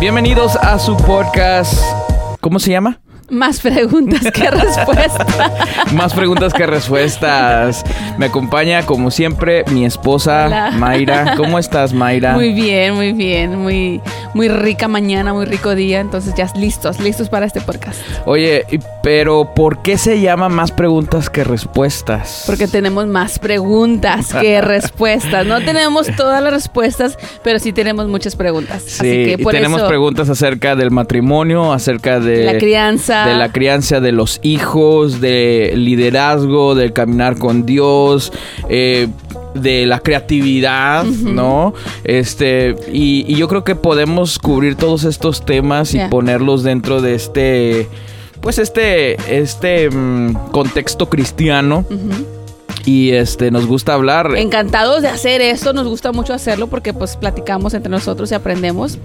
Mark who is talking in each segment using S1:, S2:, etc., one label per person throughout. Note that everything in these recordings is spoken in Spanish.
S1: Bienvenidos a su podcast. ¿Cómo se llama?
S2: Más preguntas que respuestas.
S1: Más preguntas que respuestas. Me acompaña, como siempre, mi esposa,
S2: Hola.
S1: Mayra. ¿Cómo estás, Mayra?
S2: Muy bien, muy bien. Muy, muy rica mañana, muy rico día. Entonces ya listos, listos para este podcast.
S1: Oye, y- pero ¿por qué se llama más preguntas que respuestas?
S2: Porque tenemos más preguntas que respuestas. No tenemos todas las respuestas, pero sí tenemos muchas preguntas.
S1: Sí,
S2: Así que
S1: y
S2: por
S1: tenemos
S2: eso
S1: preguntas acerca del matrimonio, acerca de
S2: la crianza.
S1: De la crianza de los hijos, de liderazgo, del caminar con Dios, eh, de la creatividad, ¿no? Este, y, y yo creo que podemos cubrir todos estos temas y ponerlos dentro de este, pues este, este mm, contexto cristiano. Y este, nos gusta hablar.
S2: Encantados de hacer esto, nos gusta mucho hacerlo porque pues platicamos entre nosotros y aprendemos.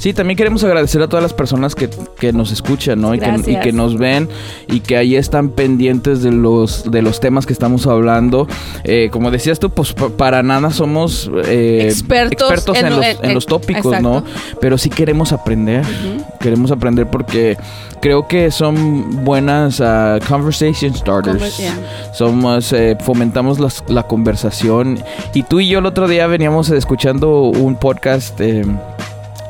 S1: Sí, también queremos agradecer a todas las personas que, que nos escuchan, ¿no? Y que, y
S2: Gracias.
S1: que nos ven y que ahí están pendientes de los, de los temas que estamos hablando. Eh, como decías tú, pues pa- para nada somos eh,
S2: Expertos
S1: en,
S2: en-
S1: los,
S2: en-
S1: los tópicos, ¿no? Pero sí queremos aprender. Queremos aprender porque creo que son buenas ah, conversation starters.
S2: Conver- yeah.
S1: Somos, eh, fomentamos las- la conversación. Y tú y yo el otro día veníamos escuchando un podcast eh,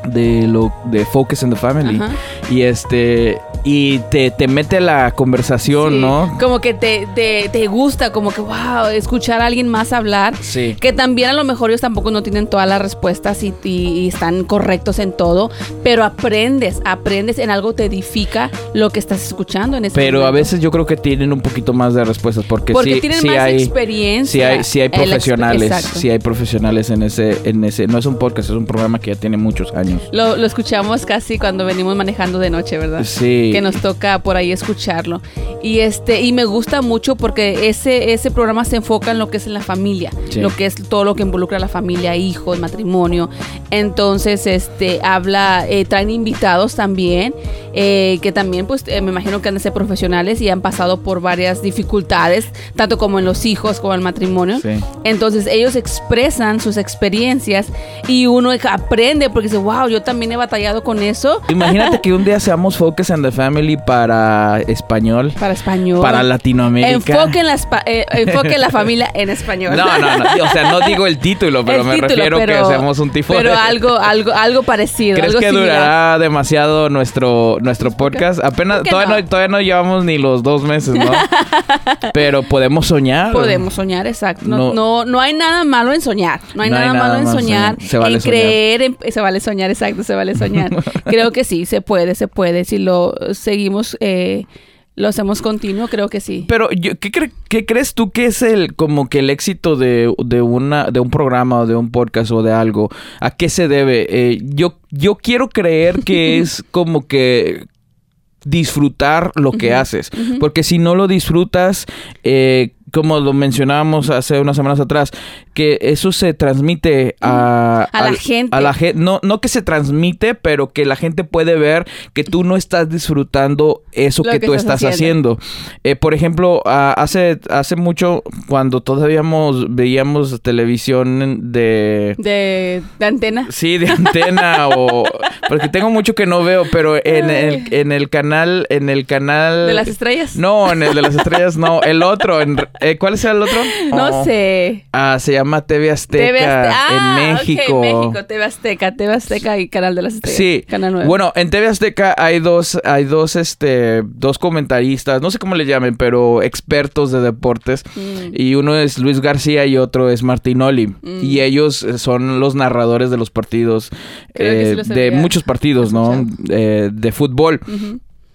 S1: de lo de Focus in the Family.
S2: Ajá.
S1: Y este y te, te mete la conversación,
S2: Sí,
S1: ¿no?
S2: Como que te, te, te gusta, como que, wow, escuchar a alguien más hablar.
S1: Sí.
S2: Que también a lo mejor ellos tampoco no tienen todas las respuestas y, y- y están correctos en todo, pero aprendes, aprendes en algo te edifica lo que estás escuchando en ese
S1: Pero a veces yo creo que tienen un poquito más de respuestas porque,
S2: Porque
S1: sí,
S2: tienen
S1: sí
S2: más
S1: hay
S2: experiencia.
S1: sí hay, sí hay
S2: exp-
S1: profesionales, sí hay profesionales en ese en ese no es un podcast, es un programa que ya tiene muchos años.
S2: Lo, lo escuchamos casi cuando venimos manejando de noche, ¿verdad?
S1: Sí.
S2: Que nos toca por ahí escucharlo. Y este, y me gusta mucho porque ese, ese programa se enfoca en lo que es en la familia,
S1: Sí.
S2: lo que es todo lo que involucra a la familia, hijos, matrimonio. Entonces, este, habla, eh, traen invitados también, eh, que también, pues, eh, me imagino que han de ser profesionales y han pasado por varias dificultades, tanto como en los hijos como en el matrimonio.
S1: Sí.
S2: Entonces ellos expresan sus experiencias y uno aprende porque dice, wow, yo también he batallado con eso
S1: Imagínate que un día seamos Focus in the Family para español,
S2: para español.
S1: para Latinoamérica.
S2: Enfoque en, la, eh, enfoque en la familia en español.
S1: No, no, no. O sea, no digo el título, pero
S2: El
S1: me
S2: título,
S1: refiero que
S2: pero-
S1: hacemos un tipo
S2: Pero
S1: de.
S2: algo, algo, algo parecido.
S1: ¿Crees
S2: algo
S1: que
S2: similar.
S1: durará demasiado nuestro, nuestro podcast? Apenas,
S2: ¿Por qué
S1: todavía no?
S2: no?
S1: todavía no llevamos ni los dos meses, ¿no? Pero podemos soñar.
S2: Podemos soñar, exacto. No,
S1: No.
S2: no, no hay nada malo en soñar. No hay,
S1: No hay
S2: nada, malo en soñar.
S1: Se vale
S2: en
S1: soñar.
S2: creer, en- se vale soñar, exacto, se vale soñar. creo que sí, se puede, se puede. Si lo seguimos, eh, lo hacemos continuo, creo que sí.
S1: Pero yo, ¿qué, cre- qué crees tú que es el como que el éxito de, de una de un programa o de un podcast o de algo? ¿A qué se debe? Eh, yo yo quiero creer que es como que disfrutar lo que haces, porque si no lo disfrutas eh, como lo mencionábamos hace unas semanas atrás, que eso se transmite a,
S2: A la gente.
S1: A la gente. No, no que se transmite, pero que la gente puede ver que tú no estás disfrutando eso que,
S2: que
S1: tú
S2: estás
S1: estás haciendo. Eh, por ejemplo, hace, hace mucho, cuando todavía veíamos televisión de...
S2: De, de antena.
S1: Sí, de antena o... Porque tengo mucho que no veo, pero en el, en el canal... En el canal...
S2: ¿De las estrellas?
S1: No, en el de las estrellas no. El otro. En, eh, ¿Cuál es el otro?
S2: No
S1: Oh.
S2: sé.
S1: Ah, se llama TV Azteca
S2: TV Azteca. Ah,
S1: en México.
S2: México, TV Azteca, TV Azteca y Canal de las Estrellas.
S1: Sí.
S2: Canal 9.
S1: Bueno, en TV Azteca hay dos, hay dos, este, dos comentaristas, no sé cómo le llamen, pero expertos de deportes.
S2: Mm.
S1: Y uno es Luis García y otro es Martinoli.
S2: Mm.
S1: Y ellos eh, son los narradores de los partidos, eh, de muchos partidos, ¿no? Eh, de fútbol.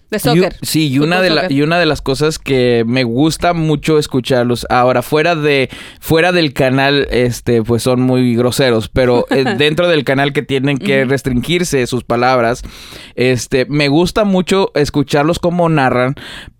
S2: De
S1: Y
S2: soccer.
S1: sí, y una, de la- y una de las cosas que me gusta mucho escucharlos ahora, fuera de fuera del canal, este, pues son muy groseros, pero eh, dentro del canal que tienen que restringirse sus palabras, este, me gusta mucho escucharlos como narran,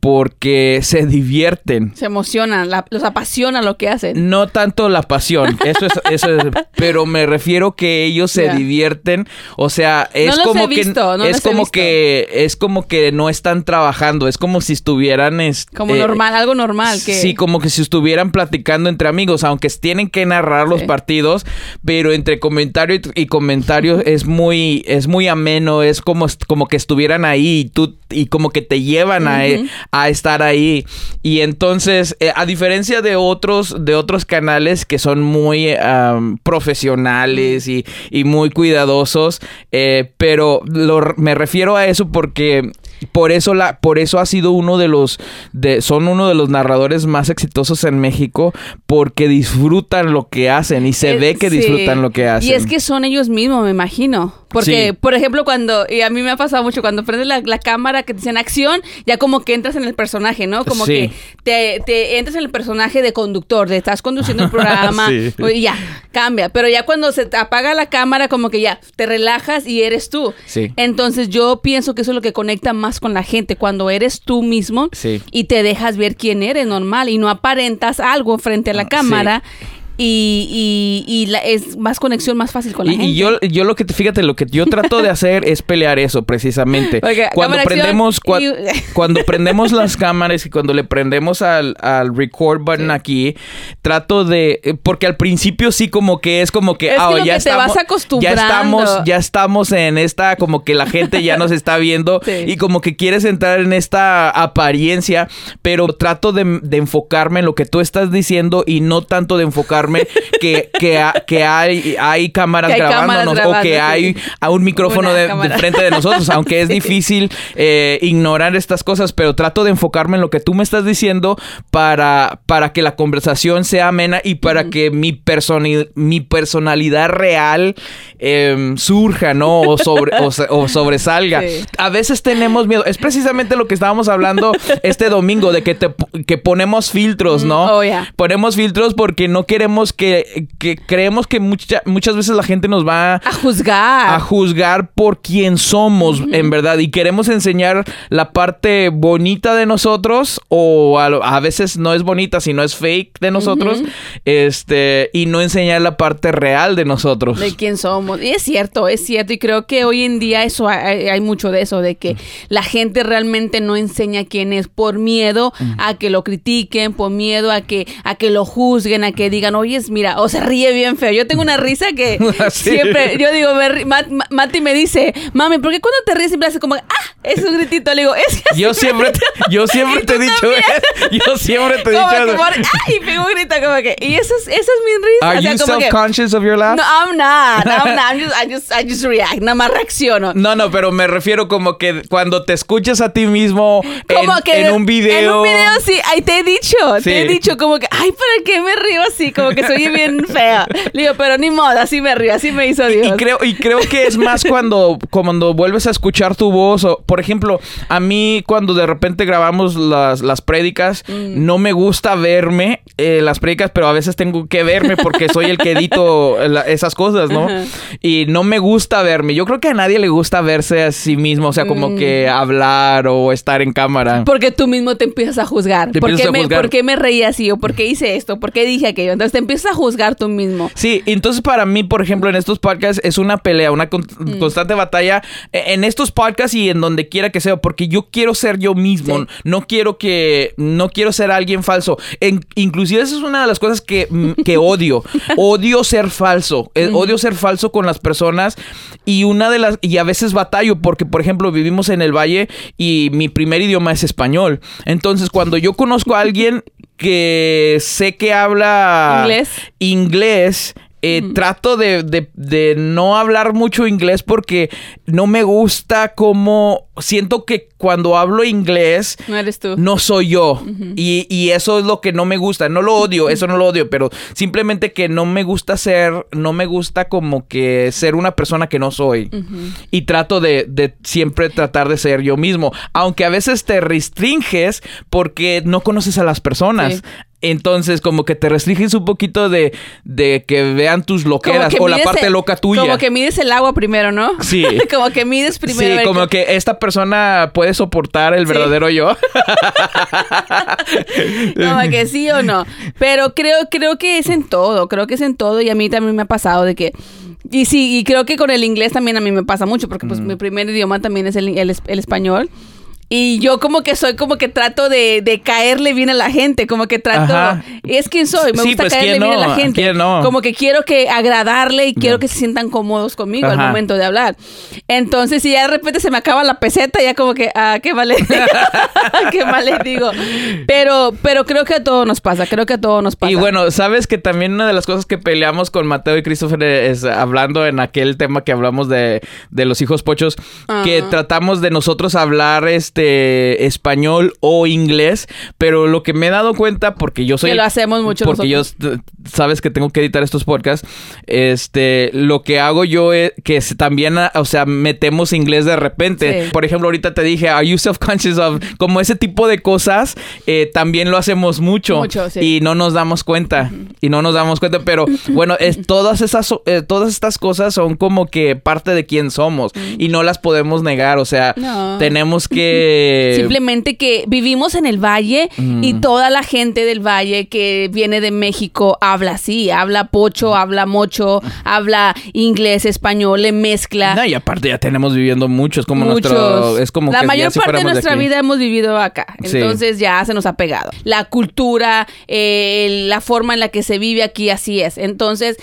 S1: porque se divierten.
S2: Se emocionan, la- los apasiona lo que hacen.
S1: No tanto la pasión, eso es, eso es- pero me refiero que ellos se divierten, o sea, es
S2: los
S1: como
S2: he visto, no
S1: que es como que es como que no están trabajando, es como si estuvieran es-
S2: Como
S1: eh,
S2: normal, algo normal. Que...
S1: Sí, como que si estuvieran platicando entre amigos, aunque tienen que narrar los
S2: Sí.
S1: partidos, pero entre comentario y, y comentario es muy, es muy ameno, es como, como que estuvieran ahí y tú y como que te llevan a. a estar ahí. Y entonces, eh, a diferencia de otros, de otros canales que son muy profesionales y, muy cuidadosos, eh, pero me refiero a eso porque por eso la, por eso ha sido uno de los, de, son uno de los narradores más exitosos en México porque disfrutan lo que hacen y se
S2: Eh,
S1: ve que
S2: sí.
S1: disfrutan lo que hacen.
S2: Y es que son ellos mismos, me imagino. Porque,
S1: Sí.
S2: por ejemplo, cuando, y a mí me ha pasado mucho, cuando prendes la, la cámara que te dicen acción, ya como que entras en el personaje, ¿no? Como
S1: Sí.
S2: que te, te entras en el personaje de conductor, de estás conduciendo el programa,
S1: Sí.
S2: y ya, cambia. Pero ya cuando se te apaga la cámara, como que ya, te relajas y eres tú.
S1: Sí.
S2: Entonces yo pienso que eso es lo que conecta más con la gente, cuando eres tú mismo
S1: Sí.
S2: y te dejas ver quién eres normal y no aparentas algo frente a la
S1: Ah,
S2: cámara. Y, y, y la- es más conexión más fácil con la
S1: Y,
S2: gente.
S1: y yo, yo lo que, fíjate, lo que yo trato de hacer es pelear eso, precisamente.
S2: Ok,
S1: cuando prendemos, cua- cuando prendemos las cámaras y cuando le prendemos al, al record button
S2: Sí.
S1: aquí, trato de, eh, porque al principio sí como que es como que,
S2: Es que
S1: ah, ya
S2: que te
S1: estamos,
S2: vas
S1: ya estamos, ya estamos en esta, como que la gente ya nos está viendo
S2: Sí.
S1: y como que quieres entrar en esta apariencia, pero trato de, de enfocarme en lo que tú estás diciendo y no tanto de enfocarme que, que, ha- que hay, hay cámaras
S2: Que hay cámaras
S1: grabándonos o
S2: grabando,
S1: que hay a un micrófono de, de frente de nosotros, aunque es difícil eh, ignorar estas cosas, pero trato de enfocarme en lo que tú me estás diciendo para, para que la conversación sea amena y para que mi, personi- mi personalidad real em, surja, ¿no? O, sobre, o, o sobresalga.
S2: Sí.
S1: A veces tenemos miedo. Es precisamente lo que estábamos hablando este domingo, de que, te, que ponemos filtros, ¿no?
S2: Mm, oh, yeah.
S1: Ponemos filtros porque no queremos que, que creemos que mucha- muchas veces la gente nos va
S2: A juzgar.
S1: a juzgar por quién somos, en verdad. Y queremos enseñar la parte bonita de nosotros, o a, veces no es bonita, sino es fake de nosotros, este, y no enseñar la parte real de nosotros.
S2: de quién somos. Y es cierto, es cierto. Y creo que hoy en día eso hay, hay mucho de eso, de que la gente realmente no enseña quién es por miedo a que lo critiquen, por miedo a que, a que lo juzguen, a que digan, oye, mira, o se ríe bien feo. Yo tengo una risa que
S1: Sí.
S2: siempre, yo digo, me Mat- Mati me dice, mami, ¿por qué cuando te ríes siempre hace como, ah, es un gritito? Le digo, es que así
S1: Yo siempre, te- yo siempre te he dicho, yo siempre te he dicho,
S2: ah, y pego un grito como que, y eso es, esa es mi risa.
S1: are
S2: o sea,
S1: you self-conscious of your laugh?
S2: no, I'm not. I'm not. I'm just, I just, I just react. Nada más reacciono.
S1: No, no, pero me refiero como que cuando te escuchas a ti mismo en,
S2: que
S1: en un video.
S2: En un video, sí. Ahí te he dicho. Te he
S1: Sí.
S2: dicho como que, ay, ¿para qué me río así? Como que soy bien fea. Le digo, pero ni modo, así me río. Así me hizo Dios.
S1: Y creo, y creo que es más cuando, cuando vuelves a escuchar tu voz. O, por ejemplo, a mí cuando de repente grabamos las, las prédicas,
S2: Mm.
S1: no me gusta verme eh, las prédicas, pero a veces tengo que verme porque soy el que edito la- esas cosas, ¿no? Y no me gusta verme. Yo creo que a nadie le gusta verse a sí mismo, o sea, como
S2: Mm.
S1: que hablar o estar en cámara.
S2: Porque tú mismo te empiezas a juzgar.
S1: Te
S2: ¿Por
S1: empiezas
S2: qué,
S1: a
S2: me,
S1: juzgar.
S2: ¿Por qué me reí así? ¿O por qué hice esto? ¿Por qué dije aquello? Entonces te empiezas a juzgar tú mismo.
S1: Sí, entonces para mí, por ejemplo, en estos podcasts es una pelea, una con-
S2: Mm.
S1: constante batalla eh, en estos podcasts y en donde quiera que sea, porque yo quiero ser yo mismo,
S2: Sí.
S1: no quiero que, no quiero ser alguien falso. En- inclusive esa es una de las cosas que, mm, que odio, odio ser falso, Eh, odio ser falso con las personas y una de las, y a veces batallo porque, por ejemplo, vivimos en el Valle y mi primer idioma es español. Entonces, cuando yo conozco a alguien que sé que habla
S2: Inglés.
S1: inglés, eh, trato de, de- de no hablar mucho inglés porque no me gusta como siento que cuando hablo inglés
S2: No eres tú.
S1: no soy yo y, y eso es lo que no me gusta no lo odio eso no lo odio pero simplemente que no me gusta ser no me gusta como que ser una persona que no soy y trato de, de siempre tratar de ser yo mismo aunque a veces te restringes porque no conoces a las personas
S2: Sí.
S1: entonces, como que te restringes un poquito de, de que vean tus loqueras o la parte
S2: el-
S1: loca tuya.
S2: Como que mides el agua primero, ¿no?
S1: Sí.
S2: como que mides primero.
S1: Sí, como que esta persona puede puede soportar el verdadero yo.
S2: no, que sí o no. Pero creo, creo que es en todo, creo que es en todo y a mí también me ha pasado de que... Y sí, y creo que con el inglés también a mí me pasa mucho, porque pues mm. mi primer idioma también es el, el, el español. Y yo como que soy como que trato de, de caerle bien a la gente, como que trato... Es quien soy, me gusta pues, caerle bien a la gente. Como que quiero que agradarle y quiero que se sientan cómodos conmigo al momento de hablar. Entonces, si ya de repente se me acaba la peseta, ya como que, ah, qué mal qué mal les digo. Pero, pero creo que a todos nos pasa, creo que a todos nos pasa.
S1: Y bueno, sabes que también una de las cosas que peleamos con Mateo y Christopher es hablando en aquel tema que hablamos de, de los hijos pochos, que tratamos de nosotros hablar este este, español o inglés, pero lo que me he dado cuenta, porque yo soy...
S2: Que lo hacemos mucho
S1: Porque yo, sabes que tengo que editar estos podcasts, este, lo que hago yo es que también, o sea, metemos inglés de repente. Por ejemplo, ahorita te dije, are you self-conscious of, como ese tipo de cosas, eh, también lo hacemos mucho. Y no nos damos cuenta. Y no nos damos cuenta, pero bueno, es, todas esas, eh, todas estas cosas son como que parte de quién somos y no las podemos negar, o sea, tenemos que
S2: Simplemente que vivimos en el valle y toda la gente del valle que viene de México habla así, habla pocho, habla mocho, habla inglés, español, le mezcla.
S1: y aparte ya tenemos viviendo mucho, es como nuestro... Es como
S2: la mayor parte de nuestra vida hemos vivido acá, entonces ya se nos ha pegado. La cultura, eh, la forma en la que se vive aquí, así es. Entonces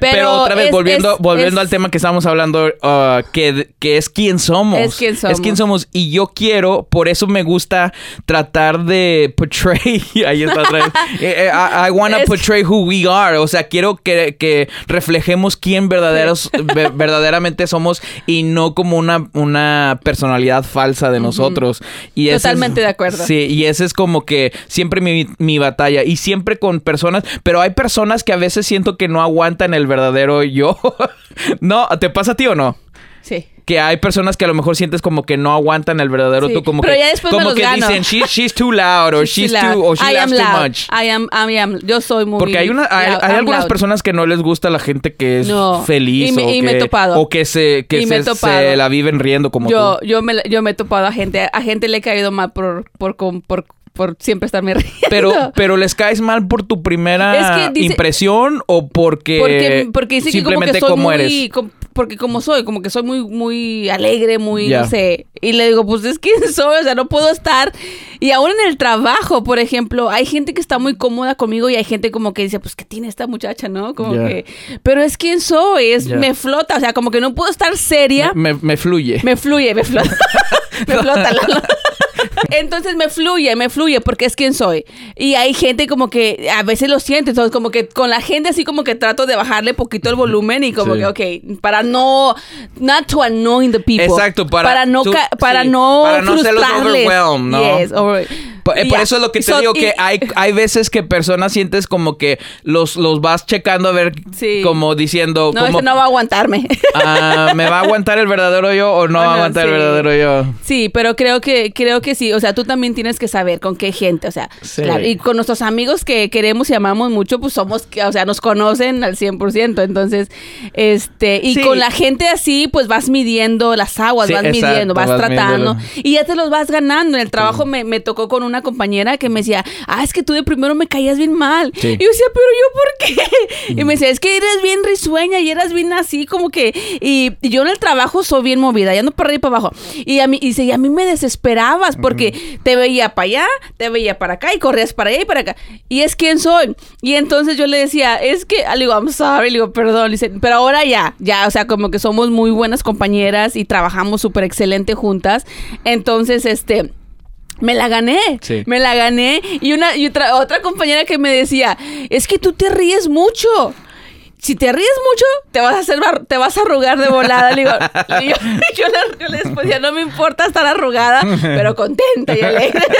S1: pero, otra vez, volviendo, volviendo al tema que estábamos hablando, uh, que, que, es quién somos.
S2: Es quién somos.
S1: Es quién somos. Y yo quiero, por eso me gusta tratar de portray. ahí está otra vez. Eh, eh, I, wanna portray who we are. O sea, quiero que, que reflejemos quién verdaderos, verdaderamente somos y no como una, una personalidad falsa de nosotros. Y
S2: Totalmente de acuerdo.
S1: Sí, y ese es como que siempre mi, mi batalla. Y siempre con personas, pero hay personas que a veces siento que no aguantan el verdadero yo. no, ¿te pasa a ti o no?
S2: Sí.
S1: Que hay personas que a lo mejor sientes como que no aguantan el verdadero tú, como
S2: pero
S1: que,
S2: ya después
S1: como
S2: me
S1: que dicen she's too loud or she's, too, or she laughs too much.
S2: I am, I am, yo soy muy
S1: Porque hay una, hay, algunas personas que no les gusta la gente que es feliz o, que,
S2: me he topado.
S1: o que se, que se, la viven riendo como
S2: yo,
S1: tú.
S2: Yo me, yo me he topado a gente, a gente le he caído mal por, por, por por siempre estarme riendo.
S1: Pero, pero les caes mal por tu primera impresión o porque,
S2: porque, porque dice simplemente que como que soy muy, eres. porque como soy, como que soy muy, muy alegre, muy, no sé. Y le digo, pues es que soy, o sea, no puedo estar. Y aún en el trabajo, por ejemplo, hay gente que está muy cómoda conmigo y hay gente como que dice, pues, ¿qué tiene esta muchacha, no? Como que, pero es quien soy, es, me flota, o sea, como que no puedo estar seria.
S1: Me, me, fluye.
S2: Me fluye, me flota. me flota. La, entonces me fluye, me fluye porque es quien soy. Y hay gente como que a veces lo siente, entonces como que con la gente así como que trato de bajarle poquito el volumen y como que, ok, para no, not to annoy the people.
S1: Exacto, para,
S2: no, para no, para no frustrarles.
S1: ¿no? Yes, por, eh, eso es lo que te digo, que hay, hay veces que personas sientes como que los, los vas checando a ver, como diciendo...
S2: No,
S1: como,
S2: no va a aguantarme.
S1: Ah, ¿Me va a aguantar el verdadero yo o no va a aguantar el verdadero yo?
S2: Sí, pero creo que, creo que sí. O sea, tú también tienes que saber con qué gente, o sea, y con nuestros amigos que queremos y amamos mucho, pues somos, o sea, nos conocen al 100%. Entonces, este, y con la gente así, pues vas midiendo las aguas, vas midiendo, vas, tratando y ya te los vas ganando. En el trabajo me, me tocó con una compañera que me decía, ah, es que tú de primero me caías bien mal. Y yo decía, pero yo por qué? Y me decía, es que eres bien risueña y eras bien así como que... Y, yo en el trabajo soy bien movida, ya no para arriba y para abajo. Y a mí, y, y a mí me desesperabas porque te veía para allá, te veía para acá y corrías para allá y para acá. Y es quien soy. Y entonces yo le decía, es que, le digo, I'm sorry, le digo, perdón, le dice, pero ahora ya, ya, o sea, como que somos muy buenas compañeras y trabajamos súper excelente juntas. Entonces, este me la gané. Me la gané. Y una y otra, otra compañera que me decía, es que tú te ríes mucho si te ríes mucho, te vas a hacer te vas a arrugar de volada. Le digo, yo, les decía, no me importa estar arrugada, pero contenta y alegre.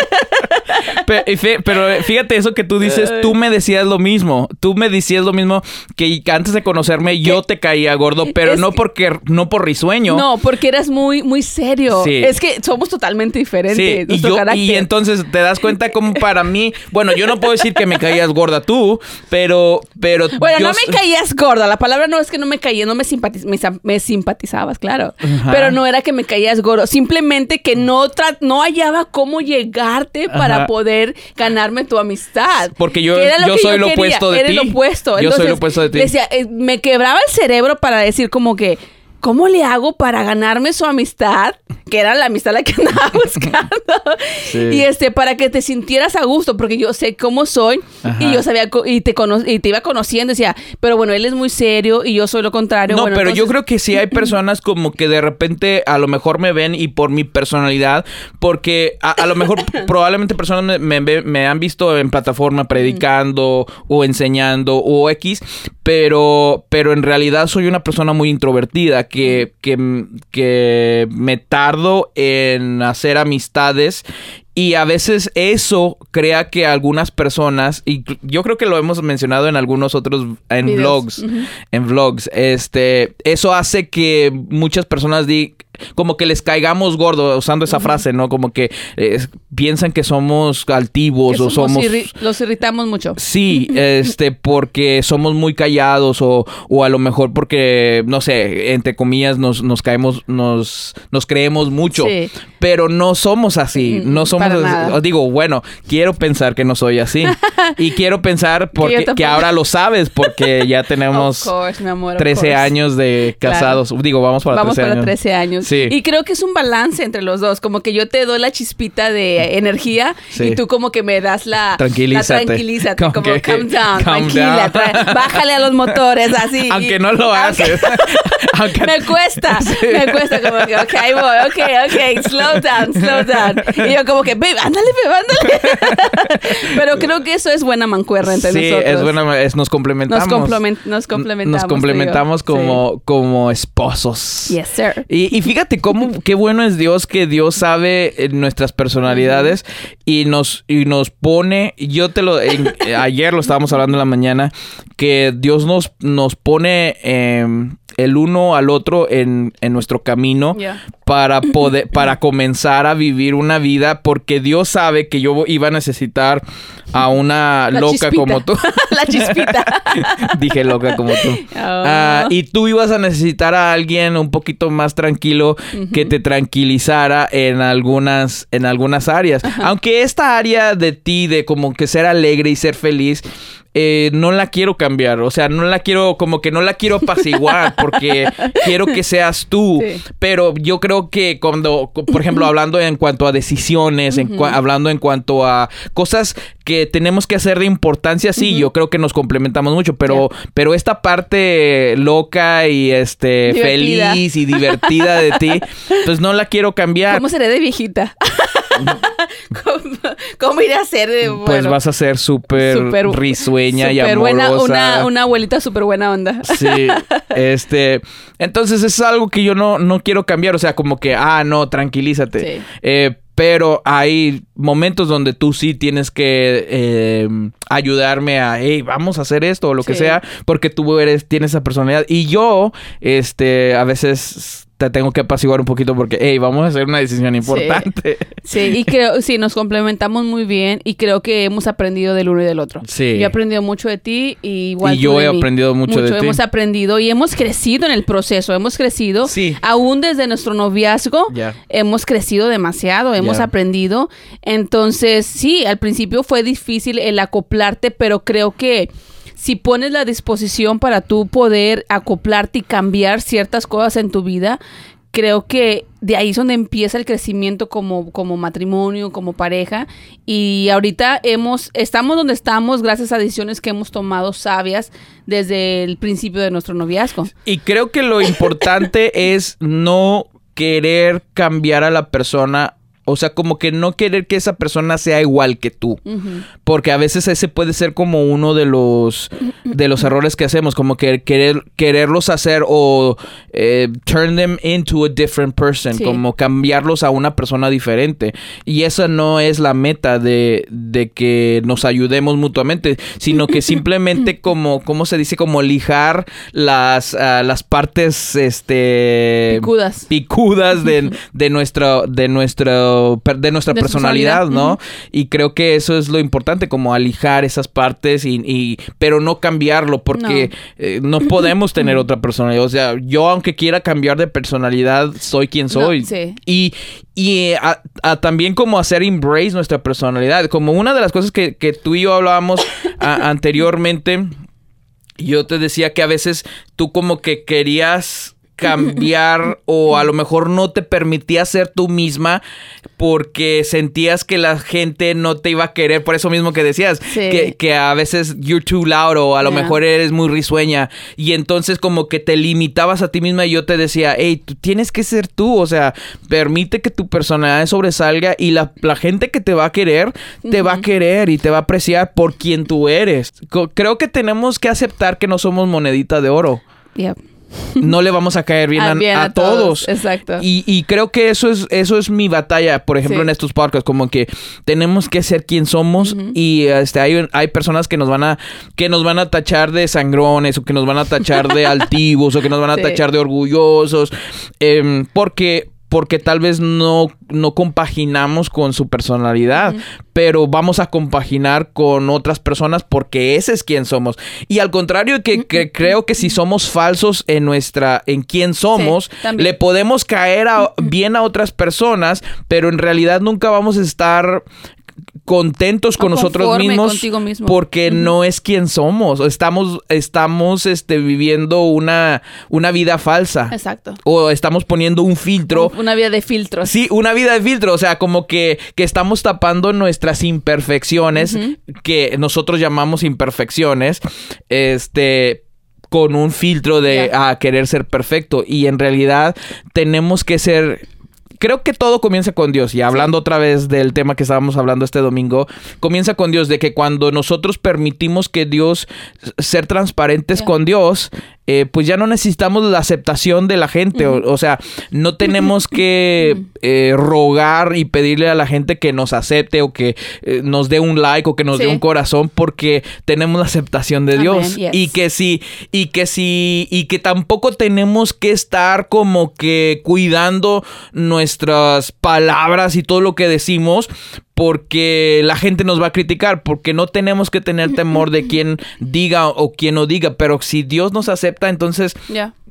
S1: Y Pero, fíjate eso que tú dices, tú me decías lo mismo. Tú me decías lo mismo que antes de conocerme yo te caía gordo, pero
S2: Es
S1: no
S2: que-
S1: porque no por risueño.
S2: No, porque eras muy, muy serio.
S1: Sí.
S2: Es que somos totalmente diferentes.
S1: Sí, y, yo, y entonces te das cuenta como para mí, bueno, yo no puedo decir que me caías gorda tú, pero, pero
S2: Bueno,
S1: yo
S2: no me caías gorda. La palabra no es que no me caía, no me, simpatiz- me, simpatizabas, claro. Pero no era que me caías gordo. Simplemente que no, tra- no hallaba cómo llegarte para poder ganarme tu amistad.
S1: Porque yo-
S2: era
S1: yo
S2: que
S1: soy lo
S2: quería.
S1: opuesto de ti.
S2: lo opuesto.
S1: Yo soy lo opuesto de ti.
S2: decía, eh, me quebraba el cerebro para decir como que... ¿Cómo le hago para ganarme su amistad? Que era la amistad la que andaba buscando.
S1: Sí.
S2: Y este, para que te sintieras a gusto, porque yo sé cómo soy
S1: Ajá.
S2: y yo sabía y te cono- y te iba conociendo, decía, pero bueno, él es muy serio y yo soy lo contrario.
S1: No,
S2: Bueno,
S1: pero yo creo que sí hay personas como que de repente a lo mejor me ven y por mi personalidad, porque a, a lo mejor probablemente personas me, me han visto en plataforma predicando o enseñando o X, pero, pero en realidad soy una persona muy introvertida que, que, que me tardo en hacer amistades y a veces eso crea que algunas personas, y yo creo que lo hemos mencionado en algunos otros, en
S2: Videos.
S1: vlogs, en vlogs, este, eso hace que muchas personas di como que les caigamos gordo usando esa frase, ¿no? Como que eh, piensan que somos altivos
S2: que
S1: o somos...
S2: irri- los irritamos mucho.
S1: Sí, este, porque somos muy callados o, o a lo mejor porque, no sé, entre comillas nos, nos caemos, nos, nos creemos mucho.
S2: Sí.
S1: Pero no somos así,
S2: Mm,
S1: no somos así. Digo, bueno, quiero pensar que no soy así. y quiero pensar porque, que ahora lo sabes porque ya tenemos
S2: course, mi amor, of
S1: 13
S2: course.
S1: años de
S2: Claro.
S1: casados. Digo, vamos para
S2: Vamos
S1: 13
S2: para
S1: años.
S2: 13 años.
S1: Sí.
S2: Y creo que es un balance entre los dos. Como que yo te doy la chispita de energía
S1: Sí.
S2: y tú como que me das la...
S1: Tranquilízate.
S2: La tranquilízate.
S1: Como
S2: Como calm down,
S1: calm
S2: tranquila.
S1: down.
S2: bájale a los motores, así.
S1: Aunque
S2: Y-
S1: no lo
S2: aunque-
S1: haces. Aunque-
S2: Me cuesta,
S1: Sí.
S2: me cuesta como que, ok, ahí voy, ok, ok, slow down, slow down. Y yo como que, babe, ándale, babe, ándale. Pero creo que eso es buena mancuerna entre
S1: sí,
S2: nosotros.
S1: es buena, es, nos complementamos.
S2: Nos, complemen- nos complementamos.
S1: Nos complementamos como, como esposos.
S2: Sí. Yes, sir.
S1: Y, y fíjate cómo qué bueno es Dios que Dios sabe eh, nuestras personalidades y nos y nos pone. Yo te lo ayer lo estábamos hablando en la mañana que Dios nos nos pone em, el uno al otro en, en nuestro camino para poder para comenzar a vivir una vida porque Dios sabe que yo iba a necesitar a una
S2: La
S1: loca
S2: chispita.
S1: como tú.
S2: La chispita.
S1: Dije loca como tú.
S2: Oh.
S1: Ah, y tú ibas a necesitar a alguien un poquito más tranquilo que te tranquilizara en algunas, en algunas áreas. Aunque esta área de ti, de como que ser alegre y ser feliz, eh, no la quiero cambiar. O sea, no la quiero, como que no la quiero apaciguar porque quiero que seas tú.
S2: Sí.
S1: Pero yo creo que cuando, por ejemplo, hablando en cuanto a decisiones, en hablando en cuanto a cosas que tenemos que hacer de importancia, sí, yo creo que nos complementamos mucho, pero, pero esta parte loca y este
S2: Divertida.
S1: feliz y divertida de ti, pues no la quiero cambiar.
S2: ¿Cómo seré de viejita? ¿Cómo, cómo iré a ser de
S1: Pues vas a ser súper y amorosa.
S2: buena, una, una abuelita súper buena onda.
S1: Sí, este, entonces es algo que yo no, no quiero cambiar, o sea, como que, ah, no, tranquilízate.
S2: Sí.
S1: Eh, pero hay momentos donde tú sí tienes que eh, ayudarme a, hey, vamos a hacer esto o lo que sea, porque tú eres, tienes esa personalidad. Y yo, este, a veces te tengo que apaciguar un poquito porque, hey, vamos a hacer una decisión importante.
S2: Sí, y creo, sí, nos complementamos muy bien y creo que hemos aprendido del uno y del otro.
S1: Sí.
S2: Yo he aprendido mucho de ti y igual
S1: Y
S2: tú
S1: yo
S2: de
S1: he
S2: mí.
S1: aprendido mucho de ti.
S2: Hemos aprendido y hemos crecido en el proceso, hemos crecido.
S1: Sí.
S2: Aún desde nuestro noviazgo, hemos crecido demasiado, hemos aprendido. Entonces, sí, al principio fue difícil el acoplarte, pero creo que si pones la disposición para tú poder acoplarte y cambiar ciertas cosas en tu vida, creo que de ahí es donde empieza el crecimiento como, como matrimonio, como pareja. Y ahorita hemos, estamos donde estamos gracias a decisiones que hemos tomado sabias desde el principio de nuestro noviazgo.
S1: Y creo que lo importante es no querer cambiar a la persona O sea, como que no querer que esa persona sea igual que tú. Porque a veces ese puede ser como uno de los, de los errores que hacemos, como que querer, quererlos hacer o eh, turn them into a different person, como cambiarlos a una persona diferente. Y esa no es la meta de, de que nos ayudemos mutuamente, sino que simplemente como, ¿cómo se dice? Como lijar las, ah, las partes, este...
S2: Picudas.
S1: Picudas de, de, nuestro, de, nuestro, de nuestra personalidad, ¿no? Y creo que eso es lo importante, como alijar esas partes y, pero no cambiarlo porque no, eh, podemos tener otra personalidad. O sea, yo aunque quiera cambiar de personalidad, soy quien soy. Y, y también como hacer embrace nuestra personalidad. Como una de las cosas que, que tú y yo hablábamos anteriormente, yo te decía que a veces tú como que querías cambiar o a lo mejor no te permitía ser tú misma porque sentías que la gente no te iba a querer, por eso mismo que decías, que, a veces you're too loud o a lo mejor eres muy risueña. Y entonces como que te limitabas a ti misma y yo te decía, hey, tú tienes que ser tú, o sea, permite que tu personalidad sobresalga y la, gente que te va a querer, te va a querer y te va a apreciar por quien tú eres. Creo que tenemos que aceptar que no somos monedita de oro no le vamos a caer bien, ah, a, todos.
S2: Exacto.
S1: Y, creo que eso es, eso es mi batalla, por ejemplo, en estos podcasts, como que tenemos que ser quien somos y este, hay, hay personas que nos van a, que nos van a tachar de sangrones o que nos van a tachar de altivos o que nos van a tachar de orgullosos, em, porque porque tal vez no, no compaginamos con su personalidad, pero vamos a compaginar con otras personas porque ese es quien somos. Y al contrario que, creo que si somos falsos en nuestra, en quién somos, le podemos caer bien a otras personas, pero en realidad nunca vamos a estar contentos con nosotros mismos porque no es quien somos. Estamos, estamos este, viviendo una, una vida falsa.
S2: Exacto.
S1: O estamos poniendo un filtro.
S2: Una vida de filtro.
S1: Sí, una vida de filtro. O sea, como que, que estamos tapando nuestras imperfecciones, que nosotros llamamos imperfecciones. Este con un filtro de a querer ser perfecto y en realidad tenemos que ser creo que todo comienza con Dios. Y hablando otra vez del tema que estábamos hablando este domingo, comienza con Dios, de que cuando nosotros permitimos que Dios ser transparentes con Dios, eh, pues ya no necesitamos la aceptación de la gente. o, sea, no tenemos que eh, rogar y pedirle a la gente que nos acepte o que eh, nos dé un like o que nos dé un corazón porque tenemos la aceptación de Dios. Y que sí, y que sí, y que tampoco tenemos que estar como que cuidando nuestras palabras y todo lo que decimos porque la gente nos va a criticar, porque no tenemos que tener temor de quién diga o quién no diga, pero si Dios nos acepta, entonces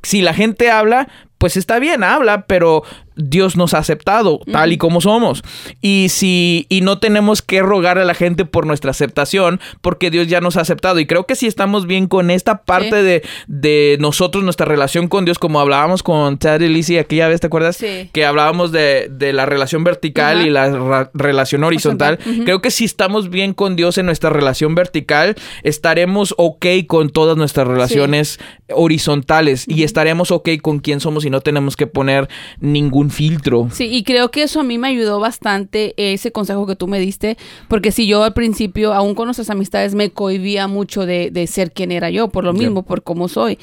S1: si la gente habla, pues está bien, habla, pero Dios nos ha aceptado tal y como somos. Y si y no tenemos que rogar a la gente por nuestra aceptación, porque Dios ya nos ha aceptado. Y creo que si estamos bien con esta parte de, de, nosotros, nuestra relación con Dios, como hablábamos con Chad y Lizzie aquella vez, ¿te acuerdas? Sí. Que hablábamos de, de la relación vertical y la relación horizontal. Creo que si estamos bien con Dios en nuestra relación vertical, estaremos ok con todas nuestras relaciones horizontales y estaremos ok con quién somos y no tenemos que poner ningún filtro.
S2: Sí, y creo que eso a mí me ayudó bastante, ese consejo que tú me diste, porque si yo al principio, aún con nuestras amistades, me cohibía mucho de, ser quien era yo, por lo mismo, por cómo soy.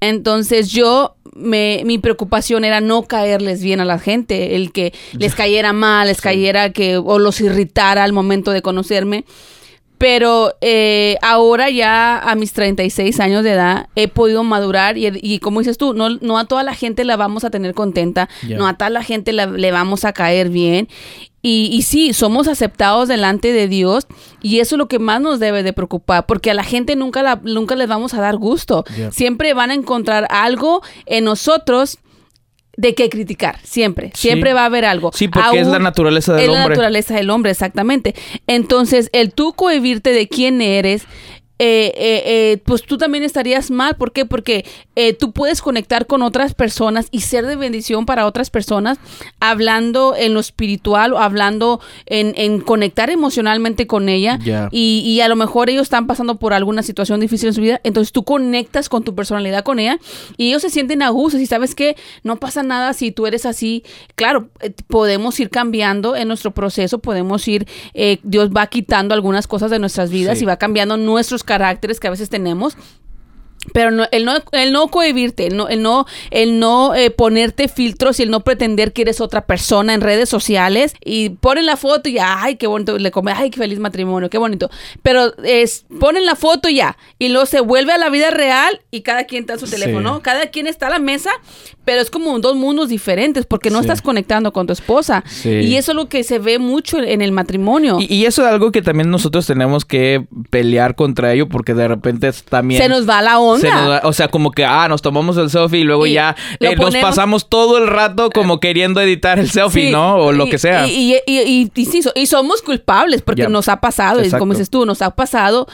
S2: Entonces yo, me, mi preocupación era no caerles bien a la gente, el que les cayera mal, les cayera que, o los irritara al momento de conocerme. Pero eh, ahora ya a mis 36 años de edad he podido madurar y, como dices tú, no, no, a toda la gente la vamos a tener contenta, no a toda la gente le vamos a caer bien. Y, y, sí, somos aceptados delante de Dios y eso es lo que más nos debe de preocupar, porque a la gente nunca, la, nunca les vamos a dar gusto. Siempre van a encontrar algo en nosotros de qué criticar, siempre. Siempre va a haber algo.
S1: Sí, porque es la naturaleza del hombre.
S2: Es la naturaleza del hombre, exactamente. Entonces, el tú cohibirte de quién eres, eh, eh, eh, pues tú también estarías mal. ¿Por qué? Porque tú puedes conectar con otras personas y ser de bendición para otras personas hablando en lo espiritual o hablando en, en conectar emocionalmente con ella y, y a lo mejor ellos están pasando por alguna situación difícil en su vida, entonces tú conectas con tu personalidad con ella y ellos se sienten a gusto y sabes que no pasa nada si tú eres así. Claro, podemos ir cambiando en nuestro proceso, podemos ir, Dios va quitando algunas cosas de nuestras vidas
S1: Sí.
S2: y va cambiando nuestros caracteres que a veces tenemos. Pero no, el no, el no cohibirte, el no, el no, el no eh, ponerte filtros y el no pretender que eres otra persona en redes sociales y ponen la foto y ya, ay, qué bonito, le come, ay, qué feliz matrimonio, qué bonito. Pero es, ponen la foto y ya, y luego se vuelve a la vida real y cada quien está en su
S1: Sí.
S2: teléfono, cada quien está a la mesa, pero es como dos mundos diferentes porque no
S1: Sí.
S2: estás conectando con tu esposa.
S1: Sí.
S2: Y eso es lo que se ve mucho en el matrimonio.
S1: Y, y eso es algo que también nosotros tenemos que pelear contra ello porque de repente también...
S2: se nos va la onda.
S1: se nos va- o sea, como que, ah, nos tomamos el selfie y luego
S2: Y
S1: ya eh, nos pasamos todo el rato como queriendo editar el selfie,
S2: Sí,
S1: ¿no? O lo
S2: y-
S1: que sea.
S2: Y, sí, y somos culpables porque nos ha pasado, y como dices tú, nos ha pasado.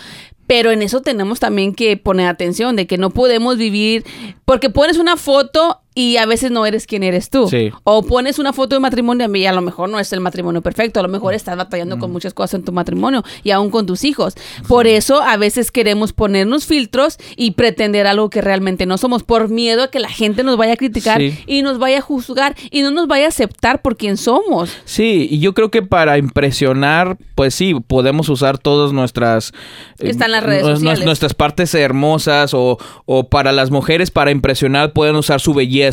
S2: Pero en eso tenemos también que poner atención de que no podemos vivir porque pones una foto y a veces no eres quien eres tú.
S1: Sí.
S2: O pones una foto de matrimonio y a lo mejor no es el matrimonio perfecto, a lo mejor estás batallando
S1: Mm.
S2: con muchas cosas en tu matrimonio y aún con tus hijos. Por eso a veces queremos ponernos filtros y pretender algo que realmente no somos por miedo a que la gente nos vaya a criticar
S1: Sí.
S2: y nos vaya a juzgar y no nos vaya a aceptar por quien somos.
S1: Sí, y yo creo que para impresionar, pues sí, podemos usar todas nuestras... eh,
S2: Están las redes sociales.
S1: Nuestras partes hermosas o, o para las mujeres para impresionar pueden usar su belleza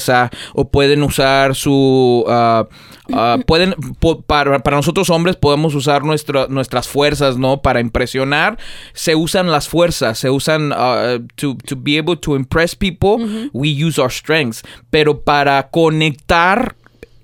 S1: o pueden usar su... ah, ah, pueden po- para, para nosotros hombres podemos usar nuestra- nuestras fuerzas, ¿no? Para impresionar. Se usan las fuerzas, se usan ah, to, to be able to impress people, we use our strengths, pero para conectar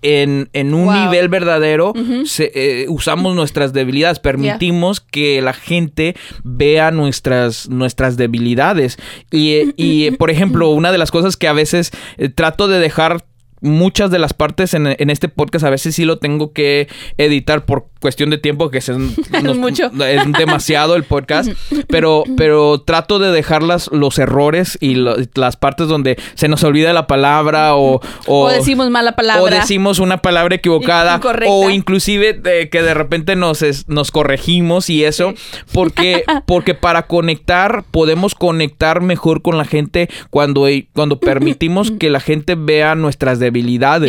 S1: en, en un
S2: Wow.
S1: nivel verdadero se- eh, usamos nuestras debilidades, permitimos que la gente vea nuestras, nuestras debilidades. Y, eh, y, eh, por ejemplo, una de las cosas que a veces eh, trato de dejar muchas de las partes en, en este podcast a veces sí lo tengo que editar por cuestión de tiempo que es, nos-
S2: mucho.
S1: es demasiado el podcast pero pero trato de dejar las, los errores y lo- las partes donde se nos olvida la palabra o
S2: O, decimos mala palabra.
S1: o decimos una palabra equivocada
S2: Incorrecta.
S1: o inclusive que de repente nos, es- nos corregimos y eso porque porque para conectar podemos conectar mejor con la gente cuando cuando permitimos que la gente vea nuestras debilidades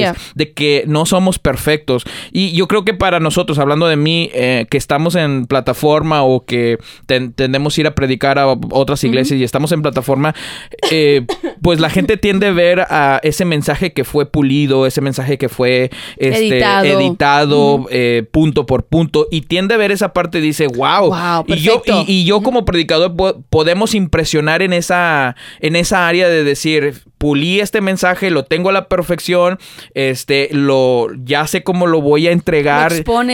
S2: Yeah.
S1: de que no somos perfectos. Y yo creo que para nosotros hablando de mí eh, que estamos en plataforma o que ten- tendemos a ir a predicar a otras iglesias y estamos en plataforma eh, pues la gente tiende a ver a ese mensaje que fue pulido ese mensaje que fue este,
S2: Editado.
S1: editado, eh, punto por punto y tiende a ver esa parte y dice wow,
S2: Wow,
S1: y yo y, y yo como predicador po- podemos impresionar en esa en esa área de decir pulí este mensaje lo tengo a la perfección este lo ya sé cómo lo voy a entregar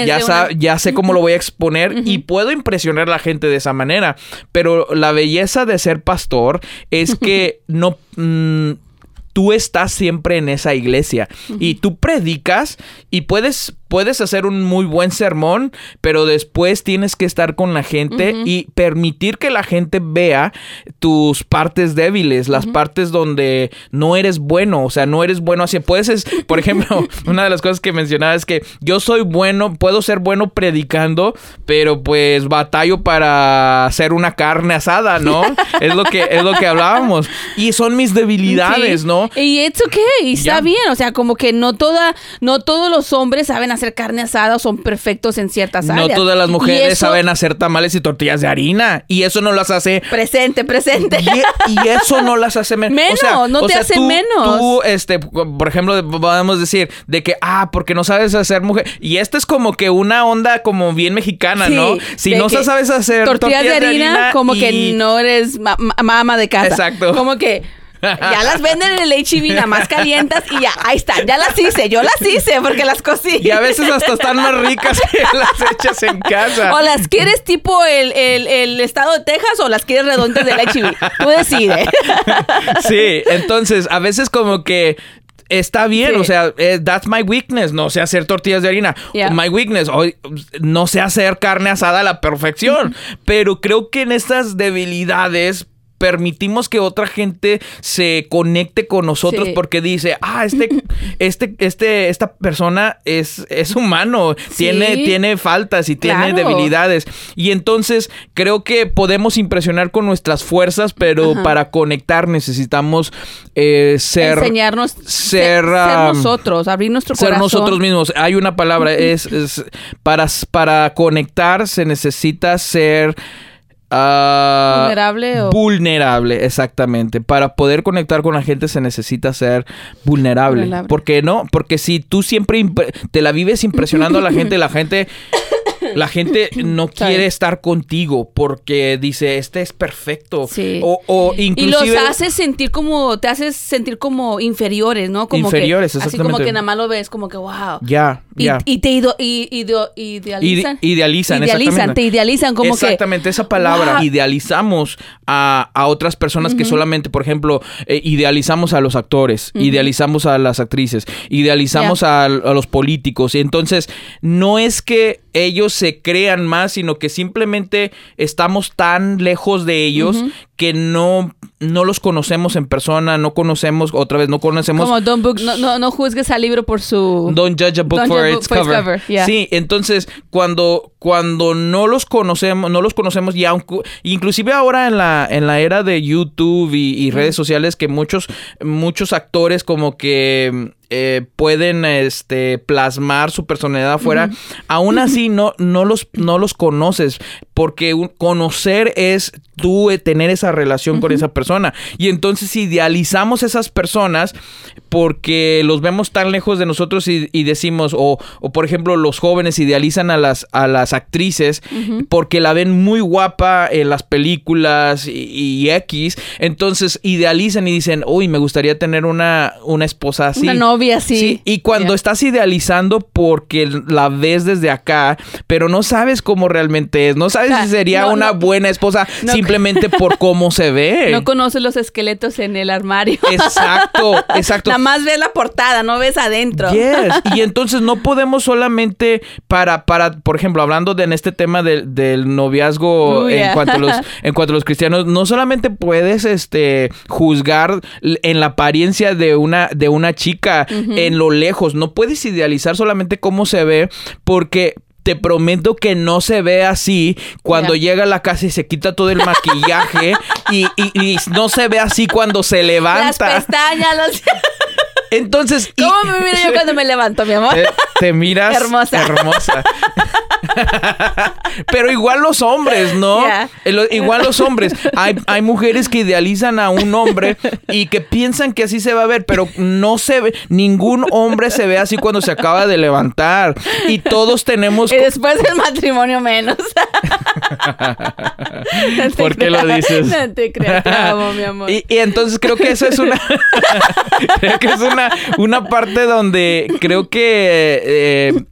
S1: ya
S2: una-
S1: ya sé cómo lo voy a exponer y puedo impresionar a la gente de esa manera. Pero la belleza de ser pastor es que no mm, tú estás siempre en esa iglesia y tú predicas y puedes puedes hacer un muy buen sermón, pero después tienes que estar con la gente y permitir que la gente vea tus partes débiles, las partes donde no eres bueno, o sea, no eres bueno así. Puedes, es- por ejemplo, una de las cosas que mencionaba es que yo soy bueno, puedo ser bueno predicando, pero pues batallo para hacer una carne asada, ¿no? es lo que es lo que hablábamos y son mis debilidades,
S2: Sí.
S1: ¿no?
S2: Y it's okay, y está bien, o sea, como que no toda, no todos los hombres saben hacer carne asada o son perfectos en ciertas
S1: No
S2: áreas.
S1: todas las mujeres
S2: eso-
S1: saben hacer tamales y tortillas de harina. Y eso no las hace.
S2: Presente, presente.
S1: Y, y eso no las hace men-
S2: Menos, no te hace
S1: tú-
S2: menos.
S1: Tú, este, por ejemplo, podemos decir de que, ah, porque no sabes hacer mujer. Y esta es como que una onda como bien mexicana,
S2: Sí,
S1: ¿no? Si no sabes hacer
S2: tortillas, de harina, como que no eres ma- ma- mamá de casa.
S1: Exacto.
S2: Como que ya las venden en el HB, nada más calientas y ya, ahí están, ya las hice, yo las hice porque las cocí.
S1: Y a veces hasta están más ricas que las hechas en casa.
S2: O las quieres tipo el, el- el estado de Texas o las quieres redondas del HB. Tú decides.
S1: Sí, entonces a veces como que está bien,
S2: Sí.
S1: o sea, eh, that's my weakness, no sé hacer tortillas de harina.
S2: Yeah.
S1: My weakness, hoy no sé hacer carne asada a la perfección, pero creo que en estas debilidades permitimos que otra gente se conecte con nosotros
S2: Sí.
S1: porque dice, ah, este, este, este, esta persona es, es humano,
S2: Sí.
S1: tiene, tiene faltas y tiene debilidades. Y entonces creo que podemos impresionar con nuestras fuerzas, pero
S2: Ajá.
S1: para conectar necesitamos eh, ser
S2: Enseñarnos.
S1: ser,
S2: ser
S1: um,
S2: nosotros, abrir nuestro
S1: ser
S2: corazón.
S1: nosotros mismos. Hay una palabra, es, es- para, para conectar se necesita ser ah,
S2: Vulnerable o-
S1: vulnerable, exactamente. Para poder conectar con la gente se necesita ser vulnerable.
S2: Vulnerable.
S1: ¿Por qué no? Porque si tú siempre te la vives impresionando a la gente, la gente la gente no quiere estar contigo porque dice, este es perfecto.
S2: Sí.
S1: O, o
S2: Y los haces sentir como, te haces sentir como inferiores, ¿no? Como
S1: Inferiores,
S2: que, Así como
S1: exactamente.
S2: que nada más lo ves como que, wow.
S1: Ya,
S2: Y,
S1: ya.
S2: y te ido, y, ideo- idealizan.
S1: Ide- idealizan,
S2: Idealizan,
S1: exactamente.
S2: te idealizan como que...
S1: Exactamente, esa palabra.
S2: Wow.
S1: Idealizamos a, a otras personas que solamente, por ejemplo, eh, idealizamos a los actores, idealizamos a las actrices, idealizamos a, a los políticos. Y entonces, no es que ellos se crean más, sino que simplemente estamos tan lejos de ellos que no, no los conocemos en persona, no conocemos, otra vez, no conocemos
S2: Como don't book, no, no, no juzgues al libro por su...
S1: Don't judge a book
S2: Don't
S1: for
S2: judge
S1: its
S2: book for its
S1: cover.
S2: yeah.
S1: Sí, entonces cuando cuando no los conocemos, no los conocemos y aunque inclusive ahora en la en la era de YouTube y, y redes sociales que muchos muchos actores como que eh, pueden este plasmar su personalidad afuera, aún así no no los no los conoces porque un- conocer es tú eh, tener esa relación con esa persona y entonces idealizamos esas personas porque los vemos tan lejos de nosotros y, y decimos o, o, por ejemplo los jóvenes idealizan a las a las actrices porque la ven muy guapa en las películas y, y X entonces idealizan y dicen uy me gustaría tener una una esposa así
S2: Una novia así.
S1: y cuando
S2: Yeah.
S1: estás idealizando porque la ves desde acá, pero no sabes cómo realmente es, no sabes
S2: O sea,
S1: si sería
S2: no,
S1: una
S2: no.
S1: buena esposa
S2: No.
S1: simplemente por cómo se ve.
S2: No conoces los esqueletos en el armario.
S1: exacto, exacto.
S2: Nada más ves la portada, no ves adentro.
S1: Yes. Y entonces no podemos solamente para, para, por ejemplo, hablando de en este tema del- del noviazgo en
S2: yeah.
S1: cuanto a los, en cuanto a los cristianos, no solamente puedes este juzgar en la apariencia de una, de una chica en lo lejos, no puedes idealizar solamente cómo se ve, porque te prometo que no se ve así cuando
S2: Yeah.
S1: llega a la casa y se quita todo el maquillaje y, y- y no se ve así cuando se
S2: Las
S1: levanta.
S2: pestañas, los...
S1: Entonces, y-
S2: ¿Cómo me miro yo cuando me levanto, mi amor?
S1: te, te miras
S2: Hermosa.
S1: hermosa. Pero igual los hombres, ¿no?
S2: Yeah.
S1: Eh, Igual los hombres. Hay, hay mujeres que idealizan a un hombre y que piensan que así se va a ver, pero no se ve. Ningún hombre se ve así cuando se acaba de levantar. Y todos tenemos.
S2: Y después del matrimonio menos. No
S1: ¿Por qué lo dices?
S2: No te creas, te amo, mi amor.
S1: Y, y entonces creo que esa es una creo que es una, una parte donde creo que eh,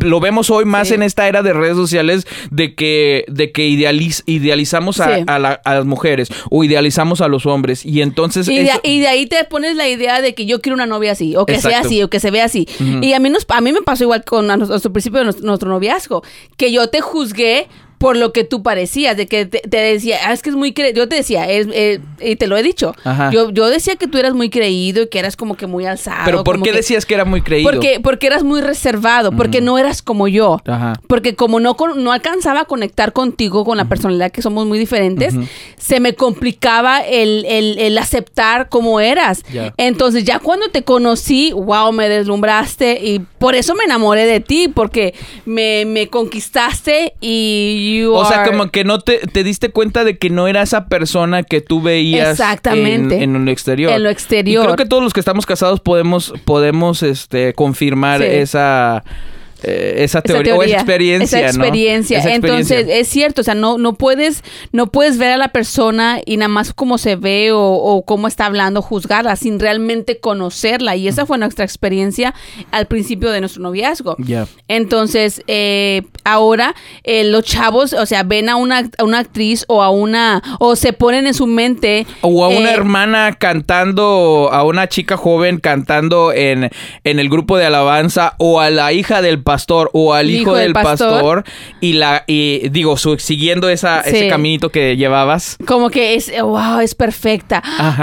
S1: lo vemos hoy más
S2: Sí.
S1: en esta era de redes sociales de que de que idealiz- idealizamos a,
S2: Sí.
S1: a la- a las mujeres o idealizamos a los hombres y entonces
S2: Y de,
S1: eso-
S2: y de ahí te pones la idea de que yo quiero una novia así, o que sea así, o que se vea así. Y a mí, nos, a mí me pasó igual con a nuestro, nuestro principio de nuestro, nuestro noviazgo, que yo te juzgué por lo que tú parecías, de que te, te decía, ah, es que es muy creído. Yo te decía, es- eh, y te lo he dicho,
S1: Ajá.
S2: yo, yo decía que tú eras muy creído y que eras como que muy alzado.
S1: pero ¿por qué
S2: que-
S1: decías que era muy creído?
S2: Porque, porque eras muy reservado, porque no eras como yo.
S1: Ajá.
S2: Porque como no, no alcanzaba a conectar contigo, con la personalidad que somos muy diferentes, se me complicaba el, el- el aceptar cómo eras. Entonces ya cuando te conocí, wow, me deslumbraste y por eso me enamoré de ti, porque me, me conquistaste y you
S1: o sea,
S2: are-
S1: como que no te, te diste cuenta de que no era esa persona que tú veías
S2: Exactamente.
S1: En, en lo exterior.
S2: En lo exterior.
S1: Y creo que todos los que estamos casados podemos, podemos este, confirmar
S2: Sí.
S1: esa, eh, esa, teoría, o esa experiencia.
S2: Esa experiencia. Entonces, es cierto, o sea, no, no, puedes, no puedes ver a la persona y nada más cómo se ve o, cómo está hablando, juzgarla, sin realmente conocerla. Y esa fue nuestra experiencia al principio de nuestro noviazgo. Entonces, eh, ahora eh, los chavos, o sea, ven a una, una, actriz o a una, o se ponen en su mente.
S1: O a una hermana cantando, a una chica joven cantando en, en el grupo de alabanza, o a la hija del pastor o al hijo, del, pastor. y la y digo siguiendo esa, ese caminito que llevabas.
S2: Como que es wow es perfecta.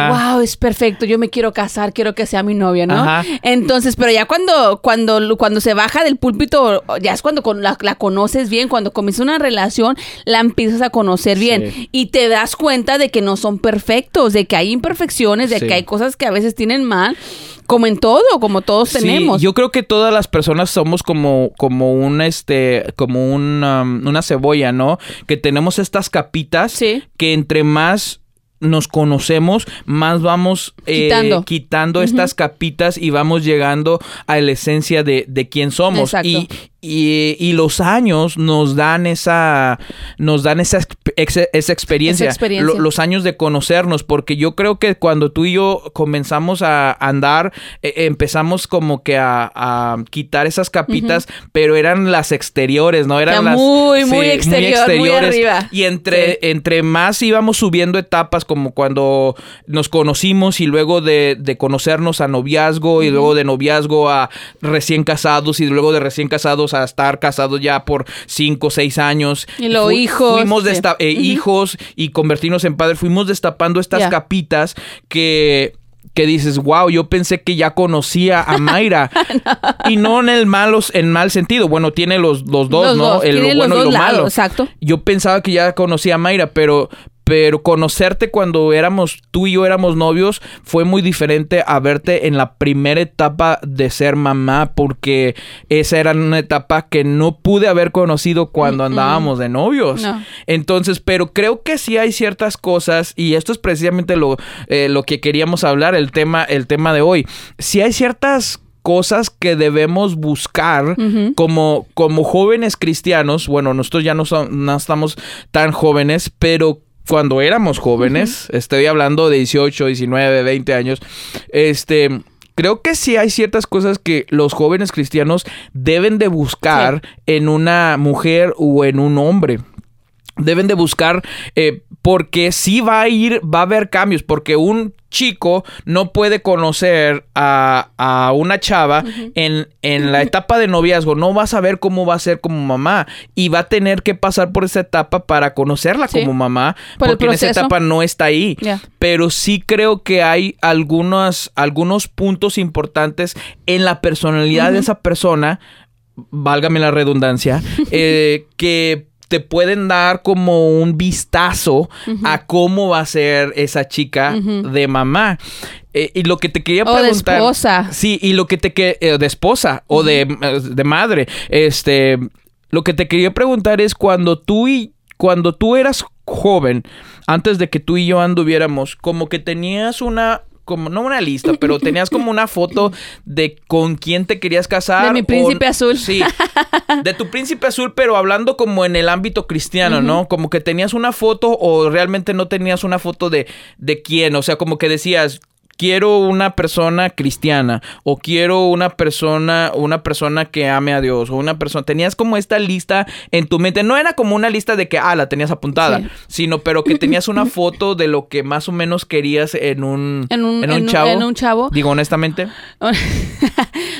S2: Wow es perfecto. Yo me quiero casar quiero que sea mi novia no entonces pero ya cuando cuando cuando se baja del púlpito ya es cuando la, conoces bien. Cuando comienza una relación la empiezas a conocer bien. Y te das cuenta de que no son perfectos de que hay imperfecciones de que hay cosas que a veces tienen mal como en todo, como todos tenemos.
S1: yo creo que todas las personas somos como, como un este, como una, um, una cebolla, ¿no? Que tenemos estas capitas que entre más nos conocemos, más vamos eh, quitando, estas capitas y vamos llegando a la esencia de, de quién somos. Y, y, los años nos dan esa nos dan esa, esa, experiencia, los años de conocernos porque yo creo que cuando tú y yo comenzamos a andar e, empezamos como que a, quitar esas capitas pero eran las exteriores no eran las
S2: muy muy, exteriores.
S1: y entre entre más íbamos subiendo etapas como cuando nos conocimos y luego de, conocernos a noviazgo y luego de noviazgo a recién casados y luego de recién casados a estar casados ya por cinco o seis años.
S2: Y los hijos.
S1: Fuimos eh, hijos y convertirnos en padres. Fuimos destapando estas capitas que que dices, wow, yo pensé que ya conocía a Mayra. Y no en el malos, en mal sentido. Bueno, tiene los, dos, ¿no? El lo bueno y lo malo.
S2: Exacto.
S1: Yo pensaba que ya conocía a Mayra, pero, pero conocerte cuando éramos, tú y yo éramos novios, fue muy diferente a verte en la primera etapa de ser mamá, porque esa era una etapa que no pude haber conocido cuando andábamos de novios. Entonces, pero creo que sí hay ciertas cosas, y esto es precisamente lo, eh, lo que queríamos hablar, el tema, el tema de hoy. Si hay ciertas cosas que debemos buscar como, como jóvenes cristianos. Bueno, nosotros ya no, son, no estamos tan jóvenes, pero cuando éramos jóvenes, estoy hablando de 18, 19, 20 años, este, creo que sí hay ciertas cosas que los jóvenes cristianos deben de buscar en una mujer o en un hombre deben de buscar eh, porque sí va a ir, va a haber cambios, porque un chico no puede conocer a, una chava en, en, la etapa de noviazgo, no va a saber cómo va a ser como mamá y va a tener que pasar por esa etapa para conocerla como mamá, porque en esa etapa no está ahí. Pero sí creo que hay algunos, algunos puntos importantes en la personalidad de esa persona, válgame la redundancia, eh, que te pueden dar como un vistazo a cómo va a ser esa chica de mamá. Eh, y lo que te quería preguntar.
S2: O de esposa.
S1: Sí, y lo que te que eh, de esposa o de, eh, de, madre. Este. Lo que te quería preguntar es cuando tú y. Cuando tú eras joven, antes de que tú y yo anduviéramos, como que tenías una como, no una lista, pero tenías como una foto de con quién te querías casar.
S2: De mi príncipe azul.
S1: Sí, de tu príncipe azul, pero hablando como en el ámbito cristiano, ¿no? Como que tenías una foto o realmente no tenías una foto de, de quién, o sea, como que decías, quiero una persona cristiana o quiero una persona una persona que ame a Dios o una persona tenías como esta lista en tu mente no era como una lista de que ah la tenías apuntada sino pero que tenías una foto de lo que más o menos querías en un
S2: en un, chavo. en un chavo.
S1: Digo honestamente.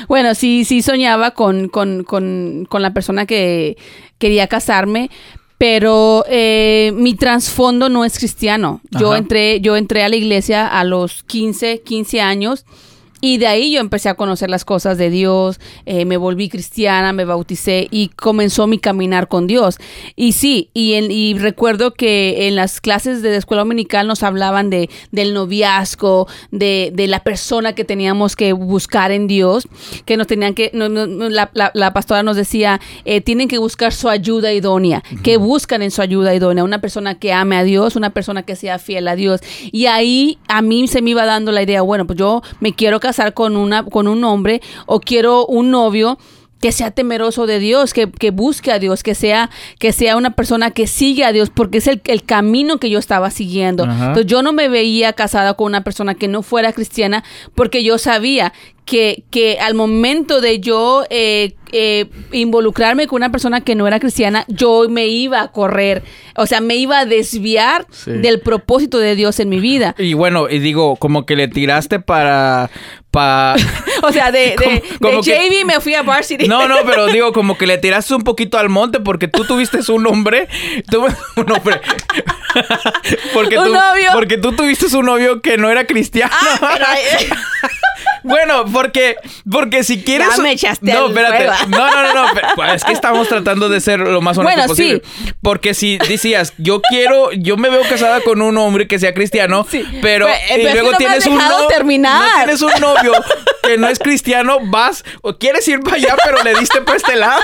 S2: Bueno sí sí soñaba con, con, con, con la persona que quería casarme pero eh, mi trasfondo no es cristiano. Yo entré, yo entré a la iglesia a los 15, 15 años y de ahí yo empecé a conocer las cosas de Dios, eh, me volví cristiana, me bauticé y comenzó mi caminar con Dios. Y sí, y, y recuerdo que en las clases de la escuela dominical nos hablaban de, del noviazgo, de, de, la persona que teníamos que buscar en Dios, que nos tenían que, la, la, pastora nos decía, eh, tienen que buscar su ayuda idónea, que buscan en su ayuda idónea, una persona que ame a Dios, una persona que sea fiel a Dios. Y ahí a mí se me iba dando la idea, bueno, pues yo me quiero casar con, una, con un hombre o quiero un novio que sea temeroso de Dios, que, que busque a Dios, que sea, que sea una persona que sigue a Dios, porque es el, el camino que yo estaba siguiendo.
S1: Ajá.
S2: Entonces yo no me veía casada con una persona que no fuera cristiana, porque yo sabía que, que al momento de yo eh, eh, involucrarme con una persona que no era cristiana, yo me iba a correr, o sea, me iba a desviar
S1: Sí.
S2: del propósito de Dios en mi vida.
S1: Y bueno, y digo, como que le tiraste para... pa-
S2: O sea, de, de,
S1: Como- como
S2: de
S1: que-
S2: JV me fui a Varsity.
S1: No, no, pero digo, como que le tiraste un poquito al monte porque tú tuviste un hombre. Tuve un hombre. porque,
S2: Un
S1: tú,
S2: novio.
S1: porque tú tuviste un novio que no era cristiano.
S2: Ah, pero,
S1: Bueno, porque, porque si quieres.
S2: Ya me echaste
S1: No, espérate. No, no, no, no. pero, pues, es que estamos tratando de ser lo más honesto
S2: Bueno,
S1: posible. Porque si decías, yo quiero, yo me veo casada con un hombre que sea cristiano,
S2: Sí.
S1: pero,
S2: Pero,
S1: y
S2: pero
S1: luego
S2: no
S1: tienes un
S2: dejado
S1: no-
S2: terminar.
S1: no tienes un novio que no es cristiano, vas o quieres ir para allá, pero le diste por este lado.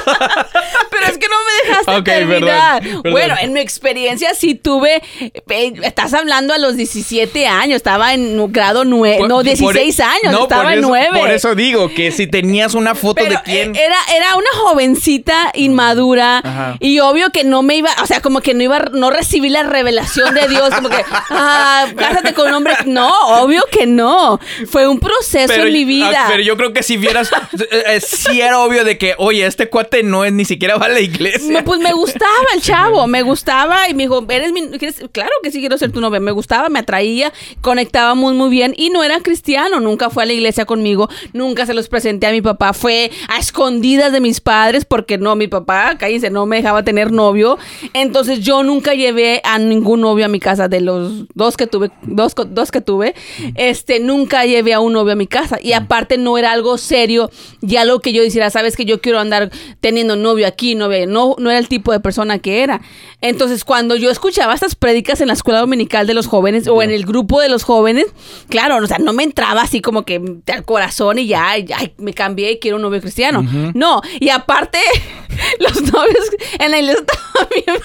S2: pero es que no me dejaste
S1: Ok,
S2: terminar.
S1: perdón, perdón.
S2: Bueno, en mi experiencia sí tuve, eh, estás hablando a los 17 años, estaba en grado 9,
S1: Por-
S2: no,
S1: por-
S2: 16 años,
S1: no,
S2: estaba
S1: por eso-
S2: 9.
S1: Por eso digo que si tenías una foto
S2: Pero
S1: de quién.
S2: eh, era, era una jovencita inmadura
S1: Ajá.
S2: y obvio que no me iba, o sea, como que no iba, no recibí la revelación de Dios, como que, ah, cásate con un hombre. No, obvio que no. Fue un proceso en mi vida.
S1: ah, pero yo creo que si vieras, eh, eh, sí era obvio de que, oye, este cuate no es ni siquiera va a la iglesia.
S2: Pues me gustaba el chavo, me gustaba y me dijo, eres mi, ¿quieres? claro que sí quiero ser tu novia, me gustaba, me atraía, conectábamos muy bien y no era cristiano, nunca fue a la iglesia conmigo, nunca se los presenté a mi papá, fue a escondidas de mis padres porque no, mi papá, cállense, no me dejaba tener novio, entonces yo nunca llevé a ningún novio a mi casa de los dos que tuve, dos, dos que tuve, este, nunca llevé a un novio a mi casa. Y aparte no era algo serio y algo que yo dijera, sabes que yo quiero andar teniendo novio aquí, novio, no, no era el tipo de persona que era. Entonces, cuando yo escuchaba estas prédicas en la escuela dominical de los jóvenes o en el grupo de los jóvenes, claro, o sea, no me entraba así como que al corazón y ya, ay, me cambié y quiero un novio cristiano. No, y aparte, los novios en la iglesia estaban bien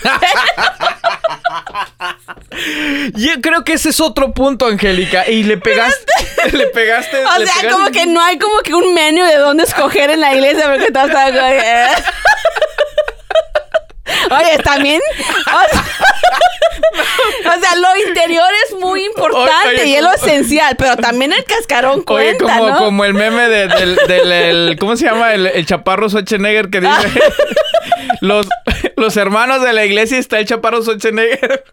S1: Yo creo que ese es otro punto, Angélica. Y le pegaste. le pegaste.
S2: O
S1: le
S2: sea,
S1: pegaste-
S2: como que no hay como que un menú de dónde escoger en la iglesia porque todo está. Oye, también. O sea, o sea, lo interior es muy importante
S1: Oye,
S2: y es lo
S1: como-
S2: esencial, pero también el cascarón
S1: Oye,
S2: cuenta,
S1: como,
S2: ¿no?
S1: como el meme de- del, del- el- ¿cómo se llama? El, el chaparro Schwarzenegger que dice los, los hermanos de la iglesia está el chaparro Schwarzenegger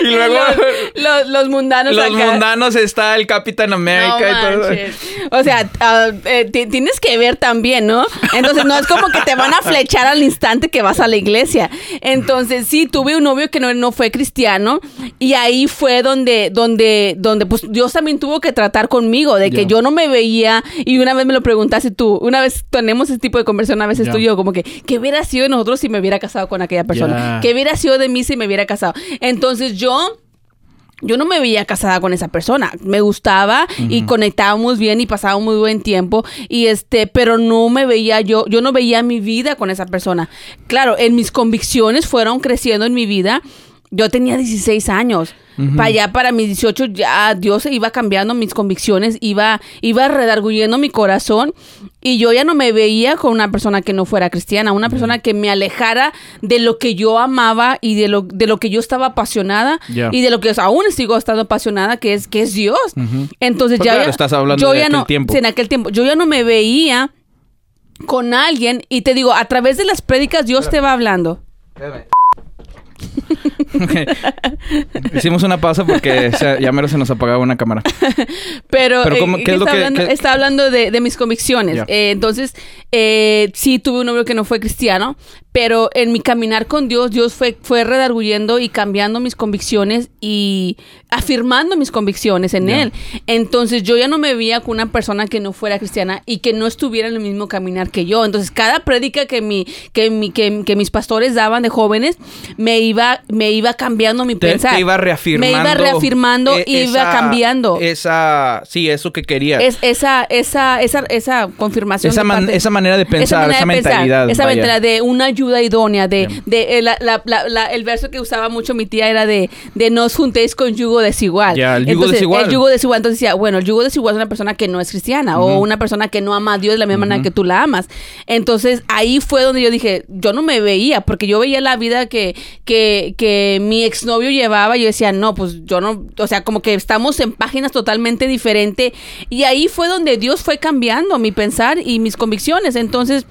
S1: y luego
S2: los, los- los mundanos
S1: los
S2: acá.
S1: mundanos está el Capitán
S2: No
S1: América y todo.
S2: O sea, ah, eh, ti- tienes que ver también, ¿no? Entonces no es como que te van a flechar al instante que vas a la iglesia. Entonces sí, tuve un novio que no, no fue cristiano y ahí fue donde, donde, donde pues Dios también tuvo que tratar conmigo, de que yo no me veía y una vez me lo preguntaste tú, una vez tenemos ese tipo de conversación, a veces
S1: Ya.
S2: tú y yo, como que, ¿qué hubiera sido de nosotros si me hubiera casado con aquella persona?
S1: Ya.
S2: ¿Qué hubiera sido de mí si me hubiera casado? Entonces yo yo no me veía casada con esa persona. Me gustaba y conectábamos bien y pasábamos muy buen tiempo. Y este, pero no me veía yo, yo no veía mi vida con esa persona. Claro, en mis convicciones fueron creciendo en mi vida. Yo tenía 16 años. Para allá, para mis 18, ya Dios iba cambiando mis convicciones, iba, iba redarguyendo mi corazón. Y yo ya no me veía con una persona que no fuera cristiana, una persona que me alejara de lo que yo amaba y de lo, de lo que yo estaba apasionada y de lo que aún sigo estando apasionada, que es, que es Dios. Entonces
S1: Pues
S2: ya,
S1: claro, estás hablando
S2: yo
S1: de
S2: ya
S1: aquel
S2: no,
S1: tiempo.
S2: en aquel tiempo, yo ya no me veía con alguien y te digo, a través de las prédicas Dios te va hablando.
S1: Hicimos una pausa porque se- ya mero se nos apagaba una cámara.
S2: Pero,
S1: Pero
S2: eh,
S1: ¿cómo- qué es lo
S2: está,
S1: que-
S2: hablando, está hablando de, de mis convicciones. Eh, entonces, eh, sí tuve un novio que no fue cristiano, pero en mi caminar con Dios, Dios fue, fue redarguyendo y cambiando mis convicciones y afirmando mis convicciones en. Él. Entonces, yo ya no me veía con una persona que no fuera cristiana y que no estuviera en el mismo caminar que yo. Entonces, cada prédica que, mi, que, mi, que, que mis pastores daban de jóvenes, me iba, me me iba cambiando mi
S1: Te,
S2: pensar.
S1: te iba reafirmando.
S2: Me iba reafirmando
S1: e-
S2: y iba
S1: esa-
S2: cambiando.
S1: Esa, sí, eso que quería.
S2: Es esa, esa, esa, esa confirmación.
S1: esa,
S2: de
S1: man- esa manera de pensar,
S2: manera
S1: esa,
S2: de pensar,
S1: mentalidad.
S2: esa
S1: vaya.
S2: mentalidad de una ayuda idónea, de, de eh, la- la- la- la- el verso que usaba mucho mi tía era de, de no os juntéis con yugo desigual.
S1: Ya, el yugo
S2: Entonces,
S1: desigual.
S2: El yugo desigual, entonces decía, bueno, el yugo desigual es una persona que no es cristiana o una persona que no ama a Dios de la misma manera que tú la amas. Entonces ahí fue donde yo dije, yo no me veía, porque yo veía la vida que, que, que mi exnovio llevaba y yo decía, no, pues yo no, o sea, como que estamos en páginas totalmente diferentes y ahí fue donde Dios fue cambiando mi pensar y mis convicciones. Entonces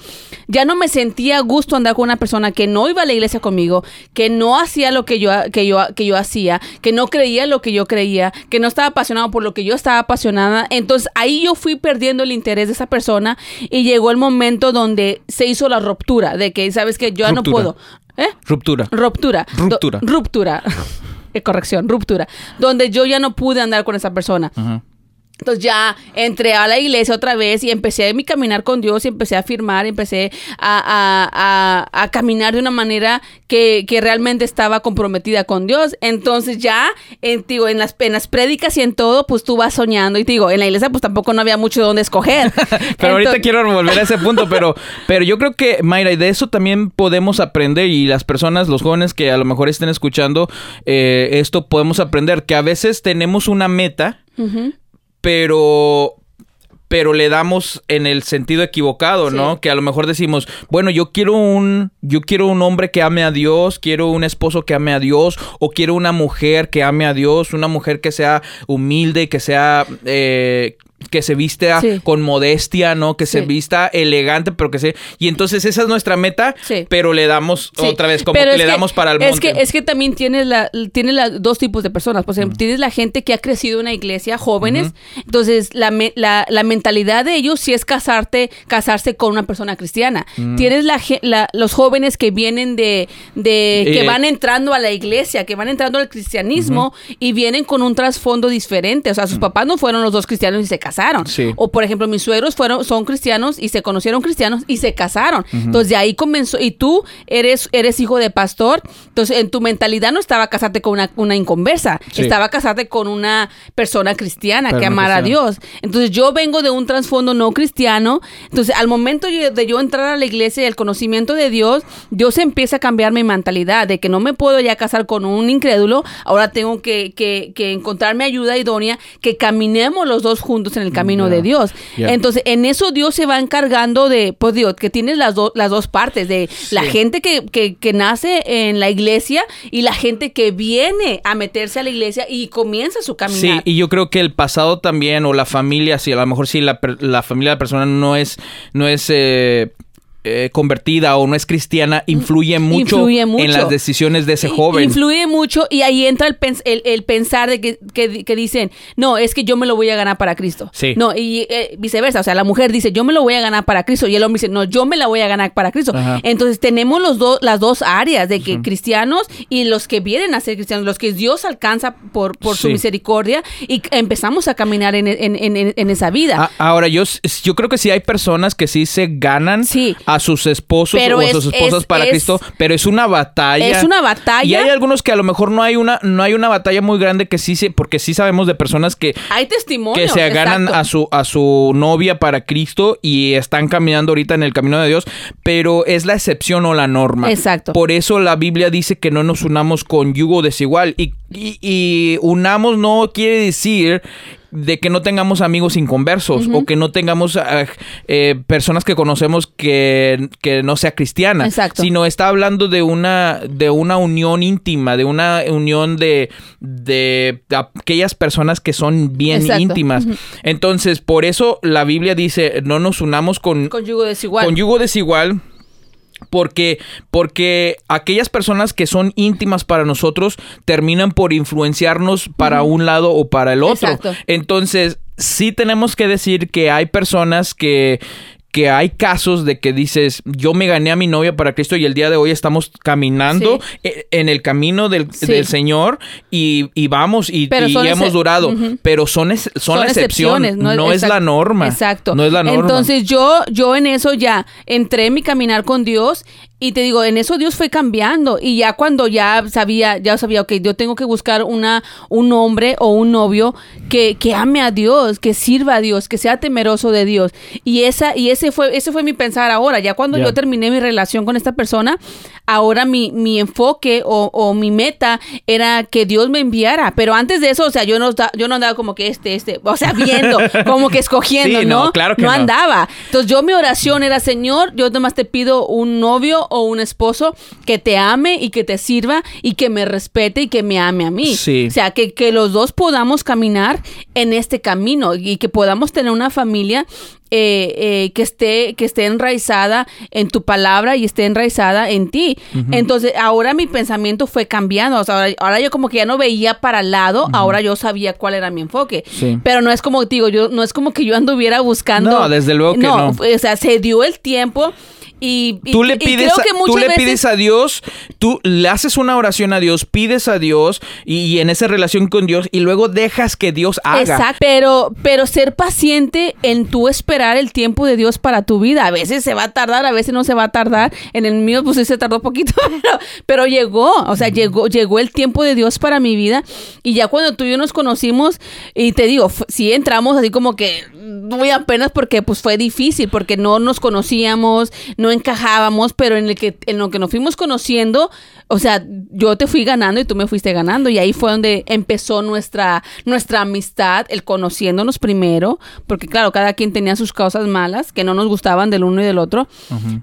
S2: ya no me sentía a gusto andar con una persona que no iba a la iglesia conmigo, que no hacía lo que yo, que yo, que yo hacía, que no creía lo que yo creía, que no estaba apasionado por lo que yo estaba apasionada. Entonces ahí yo fui perdiendo el interés de esa persona y llegó el momento donde se hizo la ruptura de que, sabes que yo ya no puedo. ¿Eh?
S1: Ruptura.
S2: Ruptura.
S1: Ruptura.
S2: Do- ruptura. Eh, corrección, ruptura. Donde yo ya no pude andar con esa persona.
S1: Ajá.
S2: Entonces ya entré a la iglesia otra vez y empecé mi caminar con Dios y empecé a firmar, empecé a, a- a- a caminar de una manera que, que realmente estaba comprometida con Dios. Entonces ya, en, digo, en las, en las prédicas y en todo, pues tú vas soñando. Y te digo, en la iglesia pues tampoco no había mucho de dónde escoger.
S1: Pero ahorita quiero volver a ese punto, pero, pero yo creo que, Mayra, y de eso también podemos aprender, y las personas, los jóvenes que a lo mejor estén escuchando eh, esto, podemos aprender que a veces tenemos una meta,
S2: Ujú.
S1: Pero pero le damos en el sentido equivocado, ¿no? Que a lo mejor decimos, bueno, yo quiero un yo quiero un hombre que ame a Dios, quiero un esposo que ame a Dios o quiero una mujer que ame a Dios, una mujer que sea humilde, que sea eh, que se vista
S2: Sí.
S1: con modestia, ¿no? Que se vista elegante, pero que se y entonces esa es nuestra meta,
S2: Sí.
S1: pero le damos otra vez como
S2: pero
S1: que le damos para el monte.
S2: Es que, es que también tienes la, tienes la, dos tipos de personas. Por ejemplo, tienes la gente que ha crecido en una iglesia, jóvenes. Entonces, la, me- la, la mentalidad de ellos sí es casarte, casarse con una persona cristiana. Tienes la, la- los jóvenes que vienen de, de que
S1: Eh,
S2: van entrando a la iglesia, que van entrando al cristianismo y vienen con un trasfondo diferente. O sea, sus papás no fueron los dos cristianos y se casaron.
S1: Sí.
S2: O por ejemplo, mis suegros fueron, son cristianos y se conocieron cristianos y se casaron. Entonces de ahí comenzó, y tú eres, eres hijo de pastor, entonces en tu mentalidad no estaba casarte con una, una inconversa,
S1: Sí.
S2: estaba casarte con una persona cristiana que
S1: Persona
S2: amara a. Dios. Entonces yo vengo de un trasfondo no cristiano, entonces al momento de yo entrar a la iglesia y el conocimiento de Dios, Dios empieza a cambiar mi mentalidad de que no me puedo ya casar con un incrédulo, ahora tengo que, que, que encontrarme ayuda idónea, que caminemos los dos juntos en el camino de Dios. Entonces, en eso Dios se va encargando de, pues digo, que tienes las, do- las dos partes, de la gente que, que, que nace en la iglesia y la gente que viene a meterse a la iglesia y comienza su
S1: Sí,
S2: caminar.
S1: y yo creo que el pasado también, o la familia, si a lo mejor si la, la familia de la persona no es, no es eh, eh, convertida o no es cristiana, influye mucho,
S2: Influye mucho.
S1: en las decisiones de ese joven.
S2: Influye mucho y ahí entra el, pens- el, el pensar de que, que- que dicen, no, es que yo me lo voy a ganar para Cristo.
S1: Sí.
S2: No, y eh, viceversa, o sea, la mujer dice, yo me lo voy a ganar para Cristo y el hombre dice, no, yo me la voy a ganar para Cristo.
S1: Ajá.
S2: Entonces tenemos los dos las dos áreas de que cristianos y los que vienen a ser cristianos, los que Dios alcanza por, por su misericordia y empezamos a caminar en, en- en- en esa vida.
S1: Ah, ahora, yo, yo creo que sí hay personas que sí se ganan
S2: Sí.
S1: a sus esposos
S2: Pero
S1: o a sus esposas
S2: es-
S1: para
S2: es-
S1: Cristo, pero es una batalla.
S2: Es una batalla.
S1: Y hay algunos que a lo mejor no hay una, no hay una batalla muy grande que sí se, porque sí sabemos de personas que,
S2: Hay testimonios.
S1: que se
S2: exacto.
S1: a su, a su novia para Cristo y están caminando ahorita en el camino de Dios, pero es la excepción o la norma.
S2: Exacto.
S1: Por eso la Biblia dice que no nos unamos con yugo desigual. Y, y- y unamos no quiere decir de que no tengamos amigos inconversos o que no tengamos ah, eh, personas que conocemos que, que no sea cristiana,
S2: Exacto.
S1: sino está hablando de una de una unión íntima, de una unión de, de aquellas personas que son bien
S2: Exacto.
S1: íntimas. Entonces, por eso la Biblia dice, no nos unamos con,
S2: Con yugo desigual.
S1: con yugo desigual. Porque, porque aquellas personas que son íntimas para nosotros terminan por influenciarnos para un lado o para el otro.
S2: Exacto.
S1: Entonces, sí tenemos que decir que hay personas que, que hay casos de que dices, yo me gané a mi novia para Cristo y el día de hoy estamos caminando e- en el camino del,
S2: Sí.
S1: del Señor y, y vamos y, y hemos durado. Pero son, es- son, la excepción, no, es, la norma.
S2: Exacto.
S1: No es la norma.
S2: Entonces yo, yo en eso ya entré en mi caminar con Dios y te digo, en eso Dios fue cambiando. Y ya cuando ya sabía, ya sabía, ok, yo tengo que buscar una, un hombre o un novio que, que ame a Dios, que sirva a Dios, que sea temeroso de Dios. Y esa, y ese fue, ese fue mi pensar ahora. Ya cuando yo terminé mi relación con esta persona, ahora mi, mi enfoque o, o, mi meta era que Dios me enviara. Pero antes de eso, o sea, yo no, yo no andaba como que este, este, o sea, viendo, como que escogiendo, ¿no?
S1: No, claro que
S2: no andaba. Entonces yo mi oración era, Señor, yo nomás te pido un novio o un esposo que te ame y que te sirva y que me respete y que me ame a mí.
S1: Sí.
S2: O sea, que, que los dos podamos caminar en este camino y que podamos tener una familia eh, eh, que esté que esté enraizada en tu palabra y esté enraizada en ti. Entonces, ahora mi pensamiento fue cambiando. O sea, ahora, yo como que ya no veía para el lado, ahora yo sabía cuál era mi enfoque.
S1: Sí.
S2: Pero no es como digo, yo no es como que yo anduviera buscando.
S1: No, desde luego que no.
S2: O sea, se dio el tiempo y,
S1: tú le pides,
S2: creo que
S1: a, tú le pides a Dios, tú le haces una oración a Dios, pides a Dios y, en esa relación con Dios y luego dejas que Dios haga.
S2: Exacto, pero, pero ser paciente en tú esperar el tiempo de Dios para tu vida. A veces se va a tardar, a veces no se va a tardar. En el mío pues sí se tardó poquito, pero, pero llegó, o sea, llegó, llegó el tiempo de Dios para mi vida y ya cuando tú y yo nos conocimos y te digo, si entramos así como que muy apenas porque pues fue difícil, porque no nos conocíamos, no no encajábamos, pero en el que en lo que nos fuimos conociendo, o sea, yo te fui ganando y tú me fuiste ganando y ahí fue donde empezó nuestra nuestra amistad, el conociéndonos primero, porque claro, cada quien tenía sus cosas malas que no nos gustaban del uno y del otro,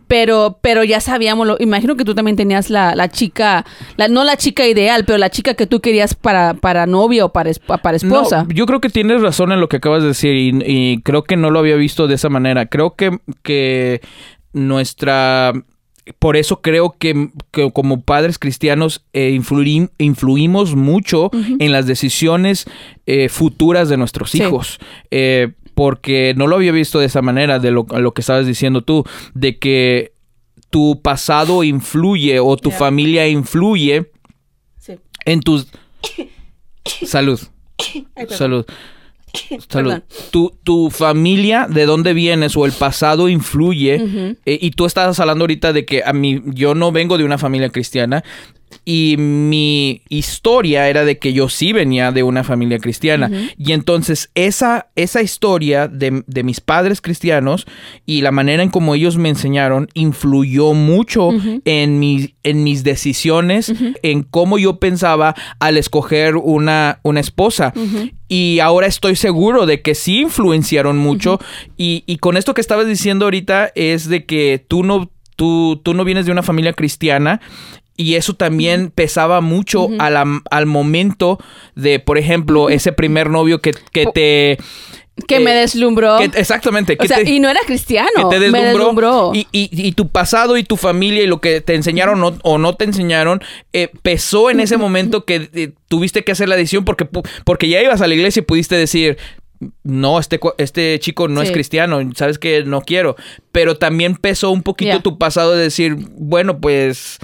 S2: pero pero ya sabíamos, lo, imagino que tú también tenías la, la chica, la, no la chica ideal, pero la chica que tú querías para para novia o para para esposa.
S1: yo creo que tienes razón en lo que acabas de decir y, y creo que no lo había visto de esa manera. Creo que que nuestra por eso creo que, como padres cristianos eh, influimos mucho en las decisiones eh, futuras de nuestros hijos. Eh, porque no lo había visto de esa manera, de lo, lo que estabas diciendo tú, de que tu pasado influye o tu familia influye en tus... Salud. Salud. Salud. Tu, tu, familia, de dónde vienes o el pasado influye. Eh, y tú estabas hablando ahorita de que a mí, yo no vengo de una familia cristiana. Y mi historia era de que yo sí venía de una familia cristiana. Y entonces esa, esa historia de, mis padres cristianos y la manera en como ellos me enseñaron influyó mucho en, mi, en mis decisiones, en cómo yo pensaba al escoger una, una esposa. Y ahora estoy seguro de que sí influenciaron mucho. y, y con esto que estabas diciendo ahorita es de que tú no Tú, tú, no vienes de una familia cristiana y eso también pesaba mucho al momento de, por ejemplo, ese primer novio que, que te...
S2: Que me eh, deslumbró.
S1: exactamente.
S2: Que y no era cristiano.
S1: Que te deslumbró. Y, y, tu pasado y tu familia y lo que te enseñaron o no te enseñaron eh, pesó en ese momento que eh, tuviste que hacer la decisión porque, porque ya ibas a la iglesia y pudiste decir, no, este, este chico no es cristiano, sabes que no quiero. Pero también pesó un poquito tu pasado de decir, bueno, pues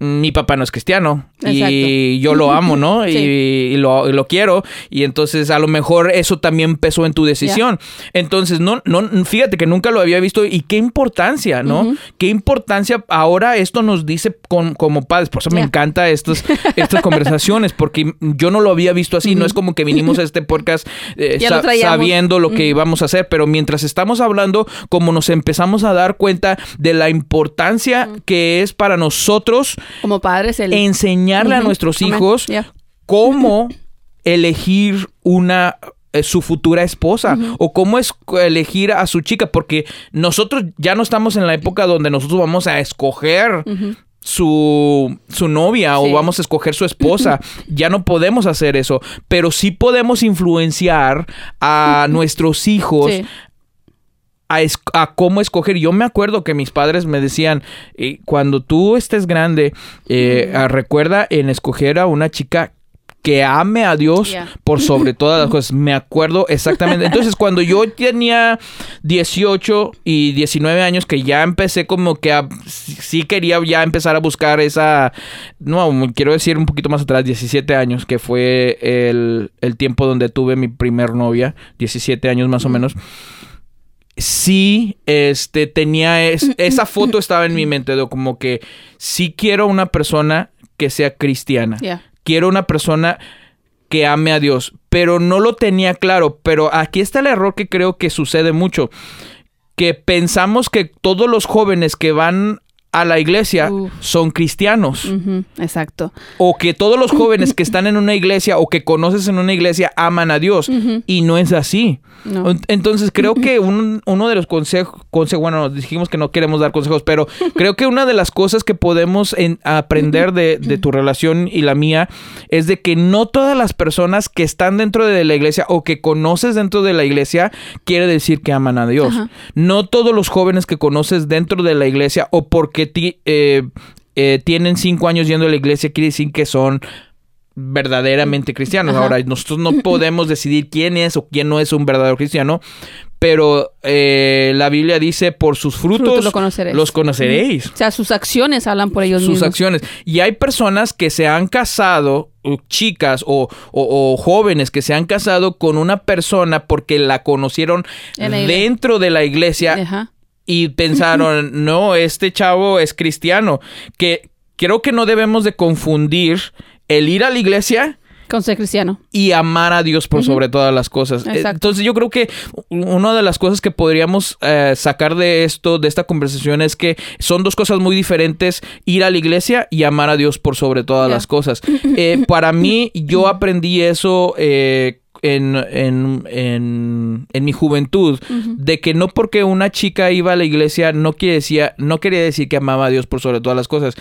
S1: mi papá no es cristiano y yo lo amo, ¿no? Y, lo, quiero y entonces a lo mejor eso también pesó en tu decisión. Entonces, no, no, fíjate que nunca lo había visto y qué importancia, ¿no? Qué importancia ahora esto nos dice con, como padres. Por eso me encanta estas, estas conversaciones porque yo no lo había visto así. No es como que vinimos a este podcast eh, sabiendo lo que íbamos a hacer, pero mientras estamos hablando, como nos empezamos a dar cuenta de la importancia que es para nosotros
S2: como padres el...
S1: enseñarle a nuestros hijos cómo elegir una eh, su futura esposa o cómo es elegir a su chica porque nosotros ya no estamos en la época donde nosotros vamos a escoger su, su, novia o vamos a escoger su esposa. Ya no podemos hacer eso, pero sí podemos influenciar a nuestros hijos a, cómo escoger. Yo me acuerdo que mis padres me decían, eh, cuando tú estés grande, eh, recuerda en escoger a una chica que ame a Dios por sobre todas las cosas. Me acuerdo exactamente. Entonces, cuando yo tenía 18 y 19 años, que ya empecé como que a, sí quería ya empezar a buscar esa, no, quiero decir un poquito más atrás, 17 años, que fue el, el tiempo donde tuve mi primer novia, 17 años más o menos sí, este, tenía esa foto estaba en mi mente de como que sí quiero una persona que sea cristiana. Quiero una persona que ame a Dios, pero no lo tenía claro. Pero aquí está el error que creo que sucede mucho, que pensamos que todos los jóvenes que van a la iglesia son cristianos.
S2: Exacto.
S1: O que todos los jóvenes que están en una iglesia o que conoces en una iglesia aman a Dios. Y no es así. Entonces creo que uno de los consejos, bueno, dijimos que no queremos dar consejos, pero creo que una de las cosas que podemos aprender de, tu relación y la mía es de que no todas las personas que están dentro de la iglesia o que conoces dentro de la iglesia quiere decir que aman a Dios. No todos los jóvenes que conoces dentro de la iglesia o porque eh, eh, tienen cinco años yendo a la iglesia quiere decir que son verdaderamente cristianos. Ahora, nosotros no podemos decidir quién es o quién no es un verdadero cristiano, pero eh, la Biblia dice, por sus frutos los conoceréis.
S2: O sea, sus acciones hablan por ellos
S1: mismos.
S2: Sus
S1: acciones. Y hay personas que se han casado, chicas o, jóvenes que se han casado con una persona porque la conocieron dentro de la iglesia. Y pensaron, no, este chavo es cristiano. Que creo que no debemos de confundir el ir a la iglesia
S2: con ser cristiano.
S1: Y amar a Dios por sobre todas las cosas. Eh, entonces yo creo que una de las cosas que podríamos eh, sacar de esto, de esta conversación, es que son dos cosas muy diferentes, ir a la iglesia y amar a Dios por sobre todas las cosas. Eh, para mí, yo aprendí eso en, en, en, mi juventud de que no porque una chica iba a la iglesia no, quiere decir, no quería decir que amaba a Dios por sobre todas las cosas.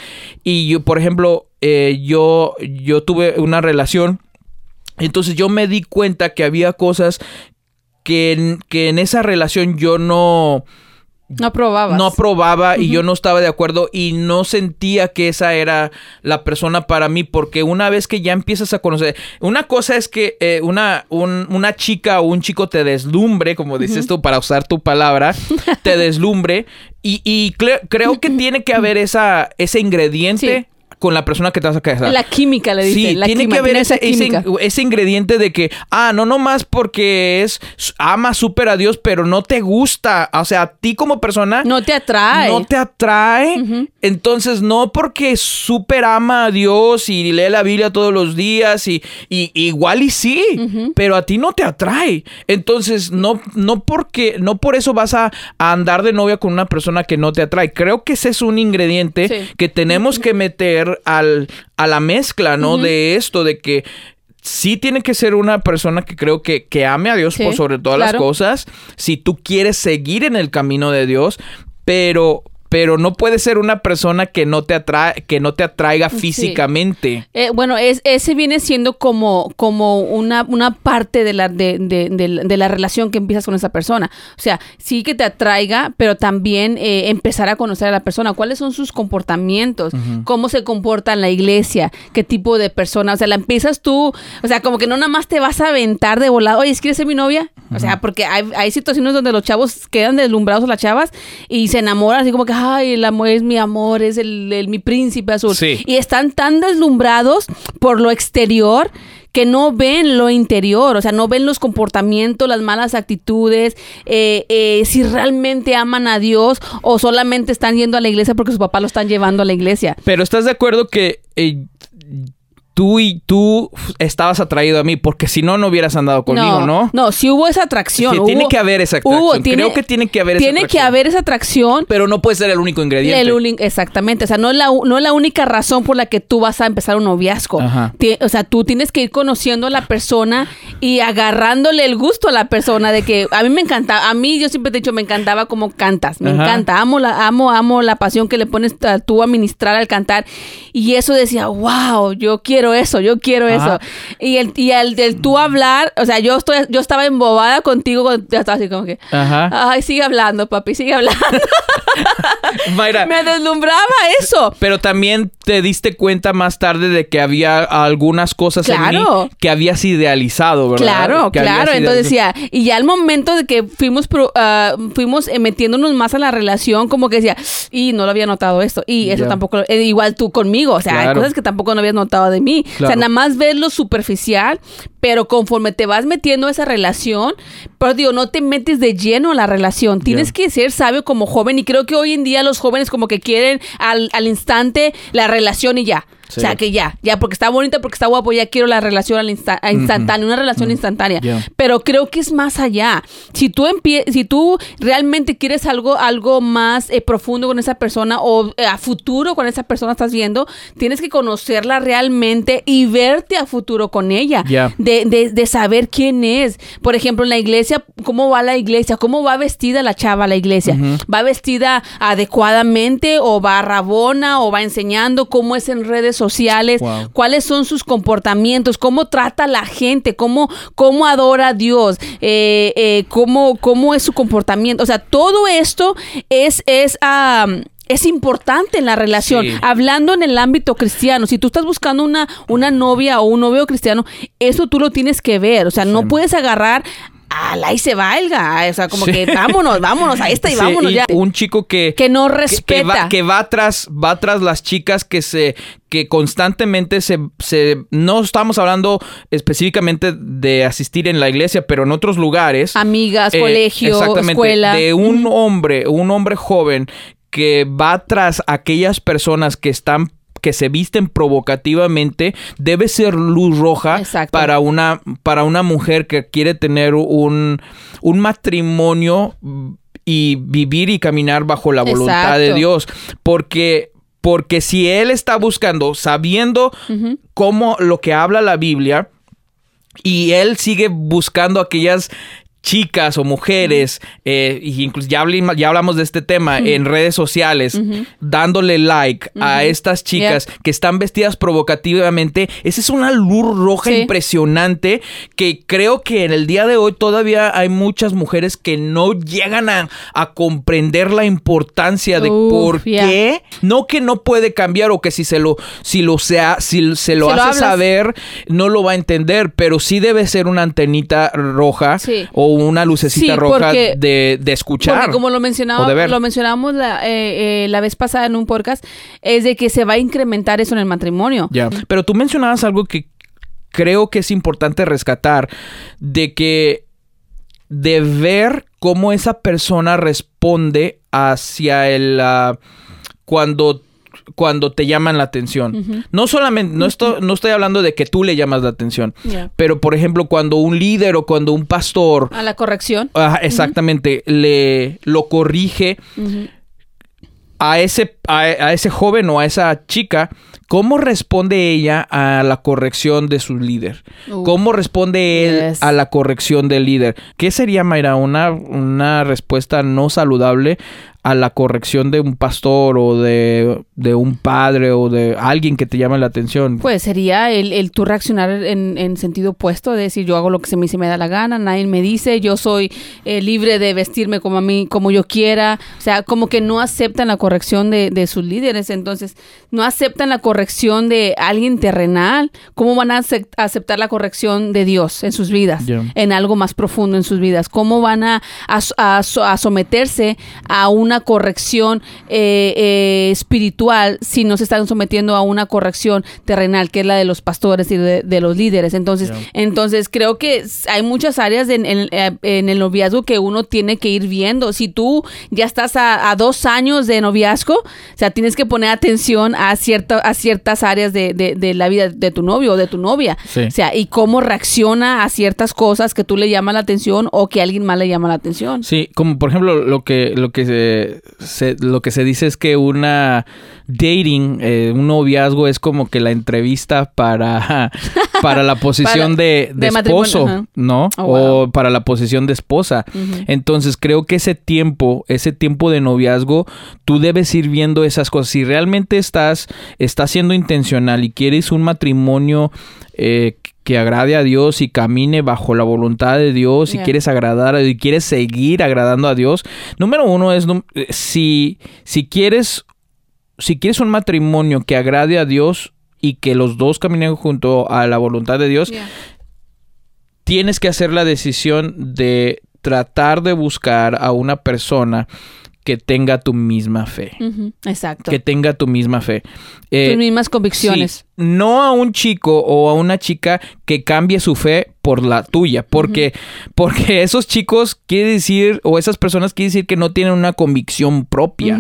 S1: Y yo, por ejemplo, eh, yo, yo tuve una relación, entonces yo me di cuenta que había cosas que que en esa relación yo no
S2: no aprobaba.
S1: No aprobaba y yo no estaba de acuerdo y no sentía que esa era la persona para mí porque una vez que ya empiezas a conocer, una cosa es que eh, una, una chica o un chico te deslumbre, como dices tú, para usar tu palabra, te deslumbre y, creo que tiene que haber esa, ese ingrediente con la persona que te vas a casar.
S2: La química, le dicen.
S1: Sí, tiene que haber ese, ese, ingrediente de que, ah, no nomás porque es, ama súper a Dios, pero no te gusta. O sea, a ti como persona.
S2: No te atrae.
S1: No te atrae. Entonces, no porque súper ama a Dios y lee la Biblia todos los días y, igual y sí, pero a ti no te atrae. Entonces, no, no porque, no por eso vas a, andar de novia con una persona que no te atrae. Creo que ese es un ingrediente que tenemos que meter al, a la mezcla, ¿no? De esto, de que sí tiene que ser una persona que creo que, que ame a Dios por sobre todas las cosas, si tú quieres seguir en el camino de Dios, pero pero no puede ser una persona que no te atrae, que no te atraiga físicamente.
S2: Eh, bueno, es, ese viene siendo como, como una, una parte de la, de, de, la relación que empiezas con esa persona. O sea, sí que te atraiga, pero también eh, empezar a conocer a la persona. ¿Cuáles son sus comportamientos? ¿Cómo se comporta en la iglesia? ¿Qué tipo de persona? O sea, la empiezas tú, o sea, como que no nada más te vas a aventar de volado, oye, ¿quieres ser mi novia? O sea, porque hay, hay situaciones donde los chavos quedan deslumbrados a las chavas y se enamoran así como que, ay, el amor es mi amor, es el, mi príncipe azul. Y están tan deslumbrados por lo exterior que no ven lo interior, o sea, no ven los comportamientos, las malas actitudes, eh, eh, si realmente aman a Dios o solamente están yendo a la iglesia porque su papá lo están llevando a la iglesia.
S1: Pero estás de acuerdo que eh, tú y tú estabas atraído a mí, porque si no, no hubieras andado conmigo, ¿no?
S2: No, si hubo esa atracción.
S1: tiene que haber esa atracción. Creo que tiene que haber esa
S2: Tiene que haber esa atracción.
S1: Pero no puede ser el único ingrediente.
S2: El, exactamente. O sea, no es, la, no es la única razón por la que tú vas a empezar un noviazgo. o sea, tú tienes que ir conociendo a la persona y agarrándole el gusto a la persona de que a mí me encanta, a mí yo siempre te he dicho, me encantaba cómo cantas. Me encanta. Amo la, amo, amo la pasión que le pones tú a ministrar al cantar. Y eso decía, wow, yo quiero eso, yo quiero eso. Y el, y el del tú hablar, o sea, yo estoy, yo estaba embobada contigo, ya estaba así como que, ay, sigue hablando, papi, sigue hablando. Me deslumbraba eso.
S1: Pero también te diste cuenta más tarde de que había algunas cosas en mí que habías idealizado, ¿verdad?
S2: Claro,
S1: Que
S2: claro. Entonces decía, y ya al momento de que fuimos pro- ah, fuimos eh, metiéndonos más a la relación, como que decía, y no lo había notado esto, y eso tampoco, eh, igual tú conmigo, o sea, hay cosas que tampoco no habías notado de mí. O
S1: Claro.
S2: sea, nada más ves lo superficial, pero conforme te vas metiendo a esa relación, pero digo, no te metes de lleno a la relación. Tienes que ser sabio como joven, y creo que hoy en día los jóvenes como que quieren al, al instante la relación y ya.
S1: Sí.
S2: O sea, que ya, ya, porque está bonita, porque está guapo, ya quiero la relación al insta- a instantánea, una relación instantánea.
S1: Ya.
S2: Pero creo que es más allá. Si tú empie si tú realmente quieres algo, algo más eh, profundo con esa persona o eh, a futuro con esa persona estás viendo, tienes que conocerla realmente y verte a futuro con ella.
S1: Ya.
S2: De, de, de saber quién es. Por ejemplo, en la iglesia, ¿cómo va la iglesia? ¿Cómo va vestida la chava a la iglesia? ¿Va vestida adecuadamente o va rabona o va enseñando cómo es en redes sociales?
S1: Wow.
S2: cuáles son sus comportamientos, cómo trata a la gente, cómo, cómo adora a Dios, eh, eh, cómo, cómo es su comportamiento. O sea, todo esto es, es, am, es importante en la relación.
S1: Sí.
S2: Hablando en el ámbito cristiano, si tú estás buscando una, una novia o un novio cristiano, eso tú lo tienes que ver. O sea, no
S1: Sí.
S2: puedes agarrar. Ala, y se valga. O sea, como
S1: Sí.
S2: que vámonos, vámonos a esta y
S1: Sí,
S2: vámonos
S1: y
S2: ya.
S1: Un chico que,
S2: Que no respeta.
S1: Que, va, que va tras, va tras las chicas que se, que constantemente se, se, no estamos hablando específicamente de asistir en la iglesia, pero en otros lugares.
S2: Amigas,
S1: eh,
S2: colegio, escuela.
S1: De un hombre, un hombre joven que va tras aquellas personas que están que se visten provocativamente debe ser luz roja
S2: Exacto.
S1: para una para una mujer que quiere tener un, un matrimonio y vivir y caminar bajo la voluntad de. Dios porque porque si él está buscando sabiendo cómo lo que habla la Biblia y él sigue buscando aquellas chicas o mujeres, eh, y incluso ya, hablim- ya hablamos de este tema en redes sociales, dándole like a estas chicas que están vestidas provocativamente, esa es una luz roja
S2: Sí.
S1: impresionante que creo que en el día de hoy todavía hay muchas mujeres que no llegan a, a comprender la importancia de
S2: Uf,
S1: por qué, no que no puede cambiar o que si se lo, si lo sea, si se lo
S2: Si
S1: hace saber, no lo va a entender, pero sí debe ser una antenita roja
S2: Sí.
S1: o una lucecita
S2: Sí,
S1: roja
S2: porque-
S1: de, de escuchar.
S2: Porque como lo mencionaba, lo mencionamos la, eh, eh, la vez pasada en un podcast, es de que se va a incrementar eso en el matrimonio.
S1: Ya. Pero tú mencionabas algo que creo que es importante rescatar, de que de ver cómo esa persona responde hacia el ah, cuando cuando te llaman la atención. No solamente, no estoy, no estoy hablando de que tú le llamas la atención, pero por ejemplo, cuando un líder o cuando un pastor
S2: A la corrección.
S1: Exactamente. Le lo corrige a ese, a, a ese joven o a esa chica. ¿Cómo responde ella a la corrección de su líder?
S2: Uf.
S1: ¿Cómo responde él
S2: Yes.
S1: a la corrección del líder? ¿Qué sería, Mayra, una, una respuesta no saludable a la corrección de un pastor o de, de un padre o de alguien que te llame la atención?
S2: Pues sería el, el tú reaccionar en, en sentido opuesto, de decir yo hago lo que se me, se me da la gana, nadie me dice, yo soy eh, libre de vestirme como a mí, como yo quiera. O sea, como que no aceptan la corrección de, de sus líderes. Entonces, no aceptan la corrección de alguien terrenal. ¿Cómo van a acep- aceptar la corrección de Dios en sus vidas? En algo más profundo en sus vidas. ¿Cómo van a, a, a so- a someterse a una corrección eh, eh, espiritual si no se están sometiendo a una corrección terrenal, que es la de los pastores y de, de los líderes? Entonces, entonces creo que hay muchas áreas en, en- eh, en el noviazgo que uno tiene que ir viendo. Si tú ya estás a, a dos años de noviazgo, o sea, tienes que poner atención a, cierta, a ciertas áreas de, de- de la vida de tu novio o de tu novia.
S1: Sí.
S2: O sea, y cómo reacciona a ciertas cosas que tú le llaman la atención o que alguien más le llama la atención.
S1: Sí, como por ejemplo lo que lo que se, se- lo que se dice es que una dating, eh, un noviazgo es como que la entrevista para para la posición
S2: Para-
S1: de, de
S2: de matrimonio,
S1: esposo. ¿no?
S2: Oh,
S1: o para la posición de esposa. Entonces creo que ese tiempo, ese tiempo de noviazgo, tú debes ir viendo esas cosas. Si realmente estás, estás siendo intencional y quieres un matrimonio eh, que agrade a Dios y camine bajo la voluntad de Dios y quieres agradar a- y quieres seguir agradando a Dios, número uno es eh, si, si quieres si quieres un matrimonio que agrade a Dios y que los dos caminen junto a la voluntad de Dios,
S2: Yeah.
S1: tienes que hacer la decisión de tratar de buscar a una persona que tenga tu misma fe.
S2: Exacto.
S1: Que tenga tu misma fe. Eh,
S2: Tus mismas convicciones.
S1: No a un chico o a una chica que cambie su fe por la tuya, porque, porque esos chicos quiere decir, o esas personas quiere decir que no tienen una convicción propia.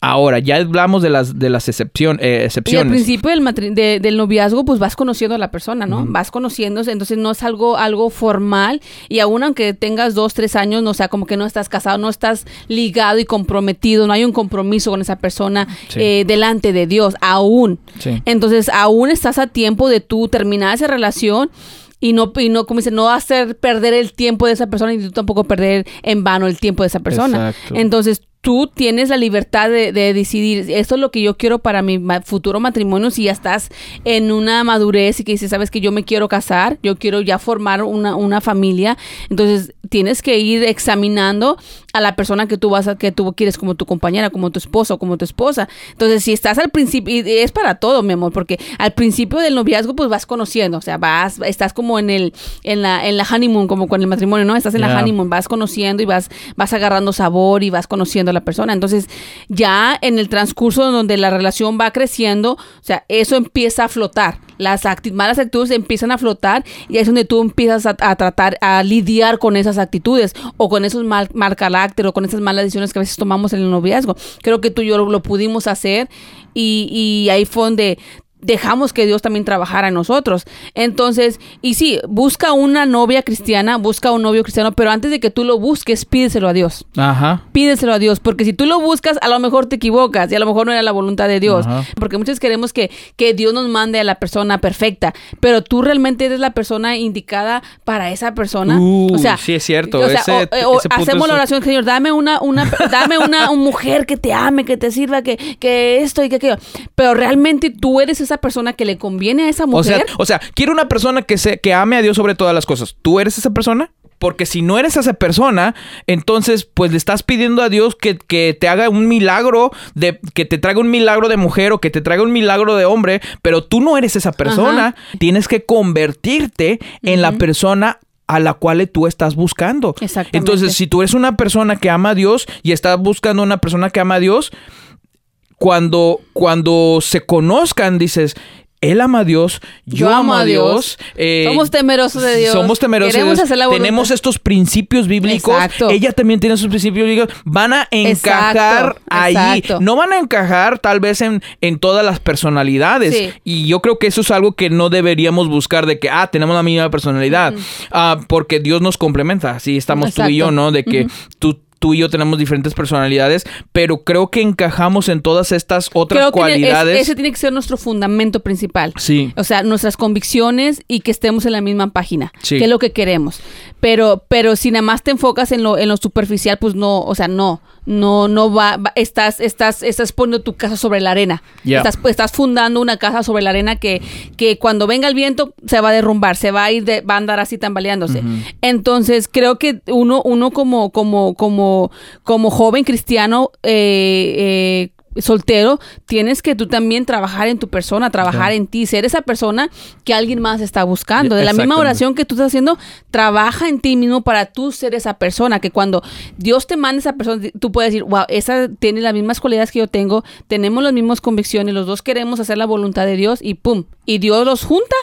S1: Ahora, ya hablamos de las, de las excepción- eh,
S2: Y al
S1: excepciones.
S2: principio del, de- del noviazgo, pues vas conociendo a la persona, ¿no? Vas conociéndose, entonces no es algo, algo formal. Y aún aunque tengas dos, tres años, no o sea, como que no estás casado, no estás ligado y comprometido, no hay un compromiso con esa persona
S1: Sí.
S2: eh, delante de Dios, aún.
S1: Sí.
S2: Entonces, aún estás a tiempo de tú terminar esa relación. Y no, y no, como dice, no hacer perder el tiempo de esa persona y tú tampoco perder en vano el tiempo de esa persona.
S1: Exacto.
S2: Entonces, tú tienes la libertad de, de decidir, esto es lo que yo quiero para mi ma- futuro matrimonio, si ya estás en una madurez y que dices, sabes que yo me quiero casar, yo quiero ya formar una, una familia, entonces tienes que ir examinando a la persona que tú vas a, que tú quieres como tu compañera, como tu esposo, como tu esposa. Entonces, si estás al principio, y es para todo, mi amor, porque al principio del noviazgo, pues vas conociendo, o sea, vas, estás como en el, en la, en la honeymoon, como con el matrimonio, ¿no? Estás en la honeymoon, vas conociendo y vas, vas agarrando sabor y vas conociendo la persona. Entonces, ya en el transcurso donde la relación va creciendo, o sea, eso empieza a flotar. Las acti- malas actitudes empiezan a flotar y ahí es donde tú empiezas a, a tratar, a lidiar con esas actitudes o con esos mal, mal carácter o con esas malas decisiones que a veces tomamos en el noviazgo. Creo que tú y yo lo, pudimos hacer y, y ahí fue donde dejamos que Dios también trabajara en nosotros. Entonces, y sí, busca una novia cristiana, busca un novio cristiano, pero antes de que tú lo busques, pídeselo a Dios.
S1: Ajá.
S2: Pídeselo a Dios, porque si tú lo buscas, a lo mejor te equivocas y a lo mejor no era la voluntad de Dios.
S1: Ajá.
S2: Porque muchos queremos que, que Dios nos mande a la persona perfecta, pero tú realmente eres la persona indicada para esa persona.
S1: Uh,
S2: o sea,
S1: sí es cierto,
S2: o sea,
S1: ese-
S2: o- eh, o
S1: ese
S2: hacemos la oración, Señor, dame una, una, dame una, una mujer que te ame, que te sirva, que, que esto y que aquello. Pero realmente tú eres esa persona que le conviene a esa
S1: O
S2: mujer.
S1: sea, o sea, quiero una persona que, se, que ame a Dios sobre todas las cosas. ¿Tú eres esa persona? Porque si no eres esa persona, entonces pues le estás pidiendo a Dios que, que te haga un milagro, de, que te traiga un milagro de mujer o que te traiga un milagro de hombre, pero tú no eres esa persona. Tienes que convertirte en la persona a la cual tú estás buscando.
S2: Exactamente.
S1: Entonces, si tú eres una persona que ama a Dios y estás buscando una persona que ama a Dios, cuando, cuando se conozcan, dices, él ama a Dios, yo, amo a Dios. eh,
S2: Somos temerosos de Dios.
S1: Somos temerosos de
S2: Queremos
S1: Dios.
S2: hacer la.
S1: Tenemos estos principios bíblicos.
S2: Exacto.
S1: Ella también tiene sus principios bíblicos. Van a encajar
S2: Exacto,
S1: ahí.
S2: exacto.
S1: No van a encajar tal vez en, en todas las personalidades.
S2: Sí.
S1: Y yo creo que eso es algo que no deberíamos buscar de que, ah, tenemos la misma personalidad. Ah, porque Dios nos complementa. Así estamos tú y yo. ¿no? De que tú tú y yo tenemos diferentes personalidades, pero creo que encajamos en todas estas otras
S2: Creo que es-
S1: cualidades.
S2: ese tiene que ser nuestro fundamento principal.
S1: Sí.
S2: O sea, nuestras convicciones y que estemos en la misma página.
S1: Sí.
S2: Que es lo que queremos. Pero, pero si nada más te enfocas en lo, en lo superficial, pues no, o sea, no. No, no va, va- estás, estás, estás poniendo tu casa sobre la arena. Estás, estás fundando una casa sobre la arena que, que cuando venga el viento se va a derrumbar, se va a ir de, va a andar así tambaleándose. Entonces, creo que uno, uno como, como, como, como joven cristiano, eh, eh, soltero, tienes que tú también trabajar en tu persona, trabajar en ti, ser esa persona que alguien más está buscando. De la misma oración que tú estás haciendo, trabaja en ti mismo para tú ser esa persona, que cuando Dios te manda esa persona, tú puedes decir, wow, esa tiene las mismas cualidades que yo tengo, tenemos las mismas convicciones, los dos queremos hacer la voluntad de Dios y pum, y Dios los junta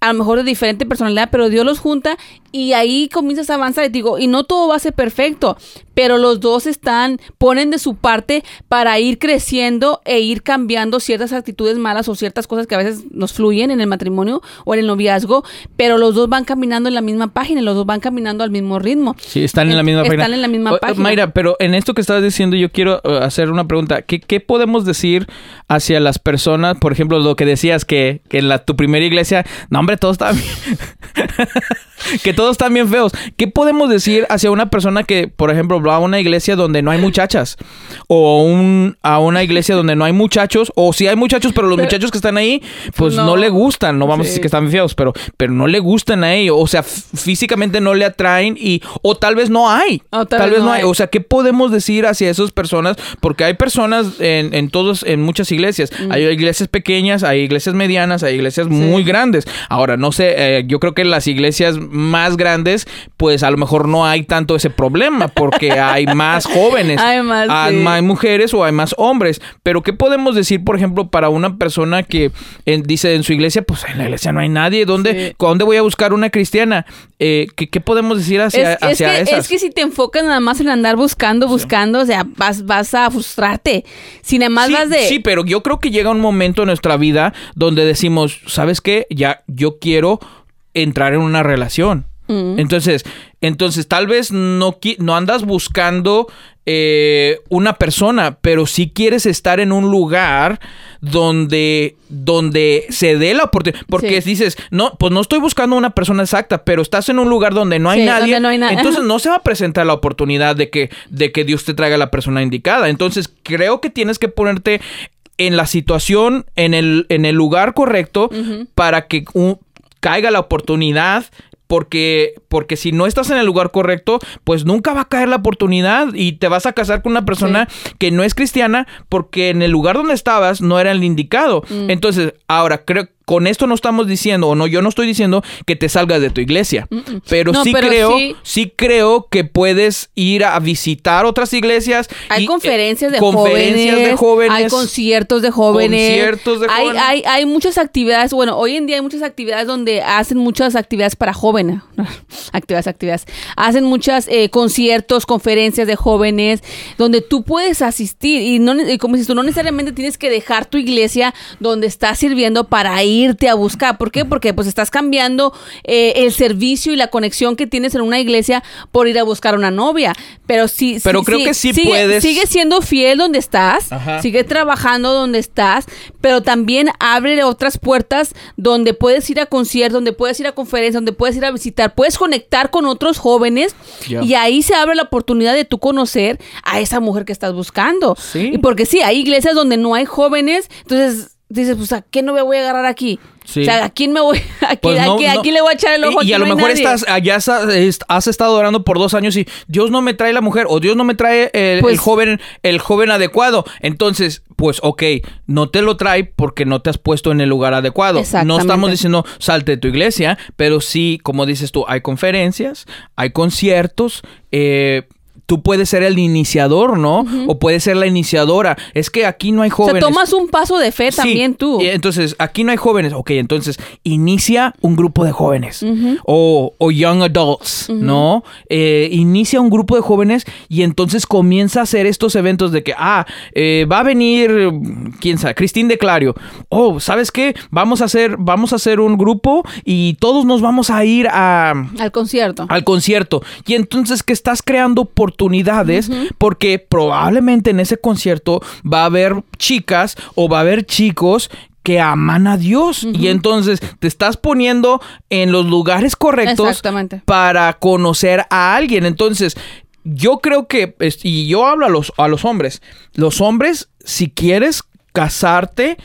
S2: a lo mejor de diferente personalidad, pero Dios los junta y ahí comienzas a avanzar y digo, y no todo va a ser perfecto, pero los dos están, ponen de su parte para ir creciendo e ir cambiando ciertas actitudes malas o ciertas cosas que a veces nos fluyen en el matrimonio o en el noviazgo, pero los dos van caminando en la misma página, los dos van caminando al mismo ritmo.
S1: Sí, están en la misma
S2: Están
S1: página.
S2: en la misma
S1: O-
S2: página.
S1: Mayra, pero en esto que estás diciendo yo quiero eh, hacer una pregunta. ¿Qué, qué podemos decir hacia las personas? Por ejemplo, lo que decías que, que en la, tu primera iglesia, no hombre, todo estaba bien. que todos están bien feos. ¿Qué podemos decir hacia una persona que, por ejemplo, va a una iglesia donde no hay muchachas? O un, a una iglesia donde no hay muchachos, o si hay muchachos, pero los muchachos que están ahí, pues no,
S2: No.
S1: le gustan. No vamos a decir que están feos, pero, pero no le gustan a ellos. O sea, físicamente no le atraen y, o tal vez no hay.
S2: O
S1: tal, vez no hay. O sea, ¿qué podemos decir hacia esas personas? Porque hay personas en, en todos, en muchas iglesias.
S2: Mm.
S1: Hay iglesias pequeñas, hay iglesias medianas, hay iglesias muy grandes. Ahora, no sé, eh, yo creo que las iglesias más grandes, pues a lo mejor no hay tanto ese problema porque hay más jóvenes.
S2: Hay más,
S1: hay
S2: sí.
S1: más mujeres o hay más hombres. Pero ¿qué podemos decir, por ejemplo, para una persona que dice en su iglesia, pues en la iglesia no hay nadie, ¿dónde,
S2: Sí.
S1: ¿dónde voy a buscar una cristiana? Eh, ¿qué, qué podemos decir hacia,
S2: Es, es
S1: hacia
S2: que,
S1: esas?
S2: es que si te enfocas nada más en andar buscando, buscando, o sea, vas, vas a frustrarte. Si nada más vas de...
S1: sí, pero yo creo que llega un momento en nuestra vida donde decimos, ¿sabes qué? Ya, yo quiero entrar en una relación.
S2: Mm.
S1: Entonces, entonces tal vez no, no andas buscando eh, una persona, pero sí quieres estar en un lugar donde, donde se dé la oportunidad. Porque
S2: Sí.
S1: dices, no, pues no estoy buscando una persona exacta, pero estás en un lugar donde no hay
S2: Sí,
S1: nadie.
S2: donde no hay na-
S1: entonces no se va a presentar la oportunidad de que, de que Dios te traiga la persona indicada. Entonces creo que tienes que ponerte en la situación, en el, en el lugar correcto para que un- caiga la oportunidad. Porque, porque si no estás en el lugar correcto, pues nunca va a caer la oportunidad y te vas a casar con una persona que no es cristiana porque en el lugar donde estabas no era el indicado.
S2: Mm.
S1: Entonces, ahora creo con esto no estamos diciendo o no yo no estoy diciendo que te salgas de tu iglesia, pero
S2: No,
S1: sí
S2: pero
S1: creo
S2: sí-
S1: sí creo que puedes ir a visitar otras iglesias.
S2: Hay
S1: y, eh,
S2: conferencias de
S1: conferencias
S2: jóvenes,
S1: de jóvenes.
S2: hay conciertos de jóvenes,
S1: Conciertos de
S2: hay,
S1: jóvenes.
S2: Hay, hay muchas actividades, bueno, hoy en día hay muchas actividades donde hacen muchas actividades para jóvenes, actividades, actividades, hacen muchas eh, conciertos, conferencias de jóvenes, donde tú puedes asistir y no, y como dices tú, no necesariamente tienes que dejar tu iglesia donde estás sirviendo para irte a buscar, ¿por qué? Porque pues estás cambiando eh, el servicio y la conexión que tienes en una iglesia por ir a buscar una novia, pero sí,
S1: Pero creo que sí
S2: sigue,
S1: puedes-
S2: sigue siendo fiel donde estás,
S1: Ajá.
S2: sigue trabajando donde estás, pero también abre otras puertas donde puedes ir a conciertos, donde puedes ir a conferencias, donde puedes ir a visitar, puedes conectar con otros jóvenes y ahí se abre la oportunidad de tú conocer a esa mujer que estás buscando.
S1: Sí.
S2: Y porque sí, hay iglesias donde no hay jóvenes, entonces dices, pues ¿a qué no me voy a agarrar aquí?
S1: Sí.
S2: O sea, ¿a quién me voy? ¿A quién,
S1: Pues
S2: a
S1: no,
S2: quién- a
S1: no.
S2: quién le voy a echar el ojo?
S1: Y, y
S2: Aquí
S1: a lo
S2: no
S1: mejor estás allá has, est- has estado orando por dos años y Dios no me trae la mujer o Dios no me trae el,
S2: Pues-
S1: el joven el joven adecuado. Entonces, pues ok, no te lo trae porque no te has puesto en el lugar adecuado. No estamos diciendo salte de tu iglesia, pero sí, como dices tú, hay conferencias, hay conciertos, eh, Tú puedes ser el iniciador, ¿no? O puedes ser la iniciadora. Es que aquí no hay
S2: O sea,
S1: jóvenes.
S2: tomas un paso de fe
S1: Sí,
S2: también tú.
S1: entonces, aquí no hay jóvenes. Ok, entonces, inicia un grupo de jóvenes. o, o young adults, ¿no? Eh, inicia un grupo de jóvenes y entonces comienza a hacer estos eventos de que, ah, eh, va a venir, quién sabe, Cristín de Clario. Oh, ¿sabes qué? Vamos a hacer, vamos a hacer un grupo y todos nos vamos a ir a
S2: Al concierto.
S1: al concierto. Y entonces que estás creando oportunidades porque probablemente en ese concierto va a haber chicas o va a haber chicos que aman a Dios. Y entonces te estás poniendo en los lugares correctos para conocer a alguien. Entonces, yo creo que, y yo hablo a los, a los hombres, los hombres, si quieres casarte,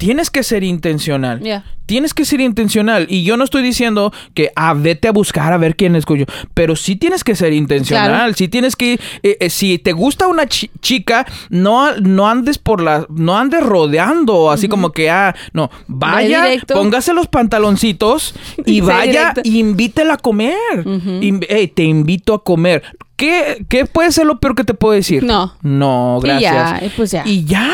S1: tienes que ser intencional.
S2: Ya.
S1: Tienes que ser intencional. Y yo no estoy diciendo que ah, vete a buscar a ver quién escogió. Pero sí tienes que ser intencional.
S2: Claro.
S1: Sí tienes que. eh, eh, si te gusta una chi- chica, no, no andes por la. No andes rodeando. Así como que, ah, no. Vaya, póngase los pantaloncitos y vaya y invítela a comer. Te invito a comer. ¿Qué, ¿Qué puede ser lo peor que te puedo decir?
S2: No.
S1: No, gracias.
S2: ya, eh, pues ya.
S1: Y ya.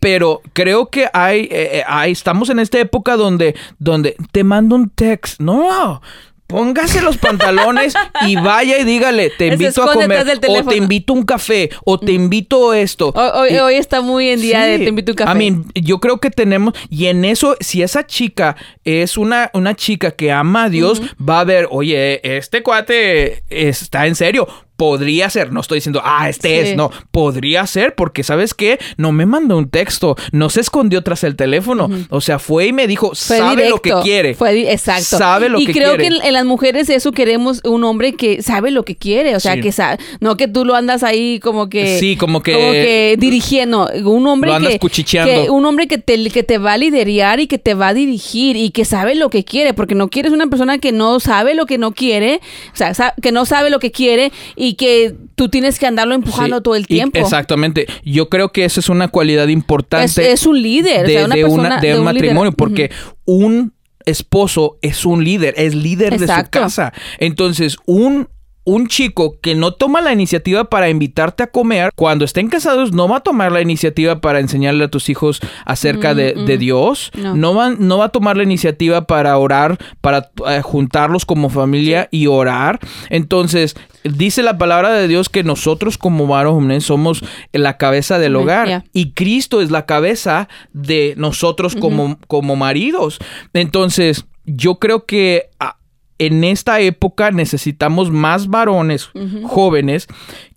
S1: Pero creo que hay, eh, eh, hay- estamos en esta época donde, donde te mando un text. No, póngase los pantalones y vaya y dígale, te invito a comer, o.
S2: Mm.
S1: te invito a un café, o te invito a esto.
S2: Hoy, hoy-
S1: Y-
S2: hoy está muy en día de te invito a un café.
S1: I mean, yo creo que tenemos, y en eso, si esa chica es una, una chica que ama a Dios, va a ver, oye, este cuate está en serio. Podría ser, no estoy diciendo, ah, este
S2: Sí.
S1: es, no, podría ser porque, ¿sabes qué? No me mandó un texto, no se escondió tras el teléfono, o sea, fue y me dijo,
S2: Fue
S1: sabe lo que quiere.
S2: Fue exacto.
S1: Sabe lo
S2: y
S1: que
S2: creo
S1: quiere.
S2: que en, en las mujeres eso queremos un hombre que sabe lo que quiere, o sea,
S1: Sí.
S2: que sabe, no que tú lo andas ahí como que
S1: Sí, como que-
S2: como que dirigiendo, un hombre
S1: Lo andas
S2: que,
S1: cuchicheando.
S2: que- un hombre que te que te va a liderar y que te va a dirigir y que sabe lo que quiere, porque no quieres una persona que no sabe lo que no quiere, o sea, que no sabe lo que quiere y que tú tienes que andarlo empujando
S1: Sí,
S2: todo el
S1: y-
S2: tiempo.
S1: exactamente. Yo creo que esa es una cualidad
S2: Es,
S1: importante
S2: es un líder,
S1: de,
S2: o sea, una
S1: de
S2: persona
S1: una- de
S2: de
S1: un
S2: un líder.
S1: matrimonio, porque un esposo es un líder, es líder de su casa. Entonces, un un chico que no toma la iniciativa para invitarte a comer, cuando estén casados, no va a tomar la iniciativa para enseñarle a tus hijos acerca de,
S2: Mm,
S1: de
S2: mm.
S1: Dios.
S2: No.
S1: No. va, no va a tomar la iniciativa para orar, para eh, juntarlos como familia y orar. Entonces, dice la palabra de Dios que nosotros como varones somos la cabeza del hogar
S2: yeah.
S1: y Cristo es la cabeza de nosotros como, como maridos. Entonces, yo creo que ah, en esta época necesitamos más varones jóvenes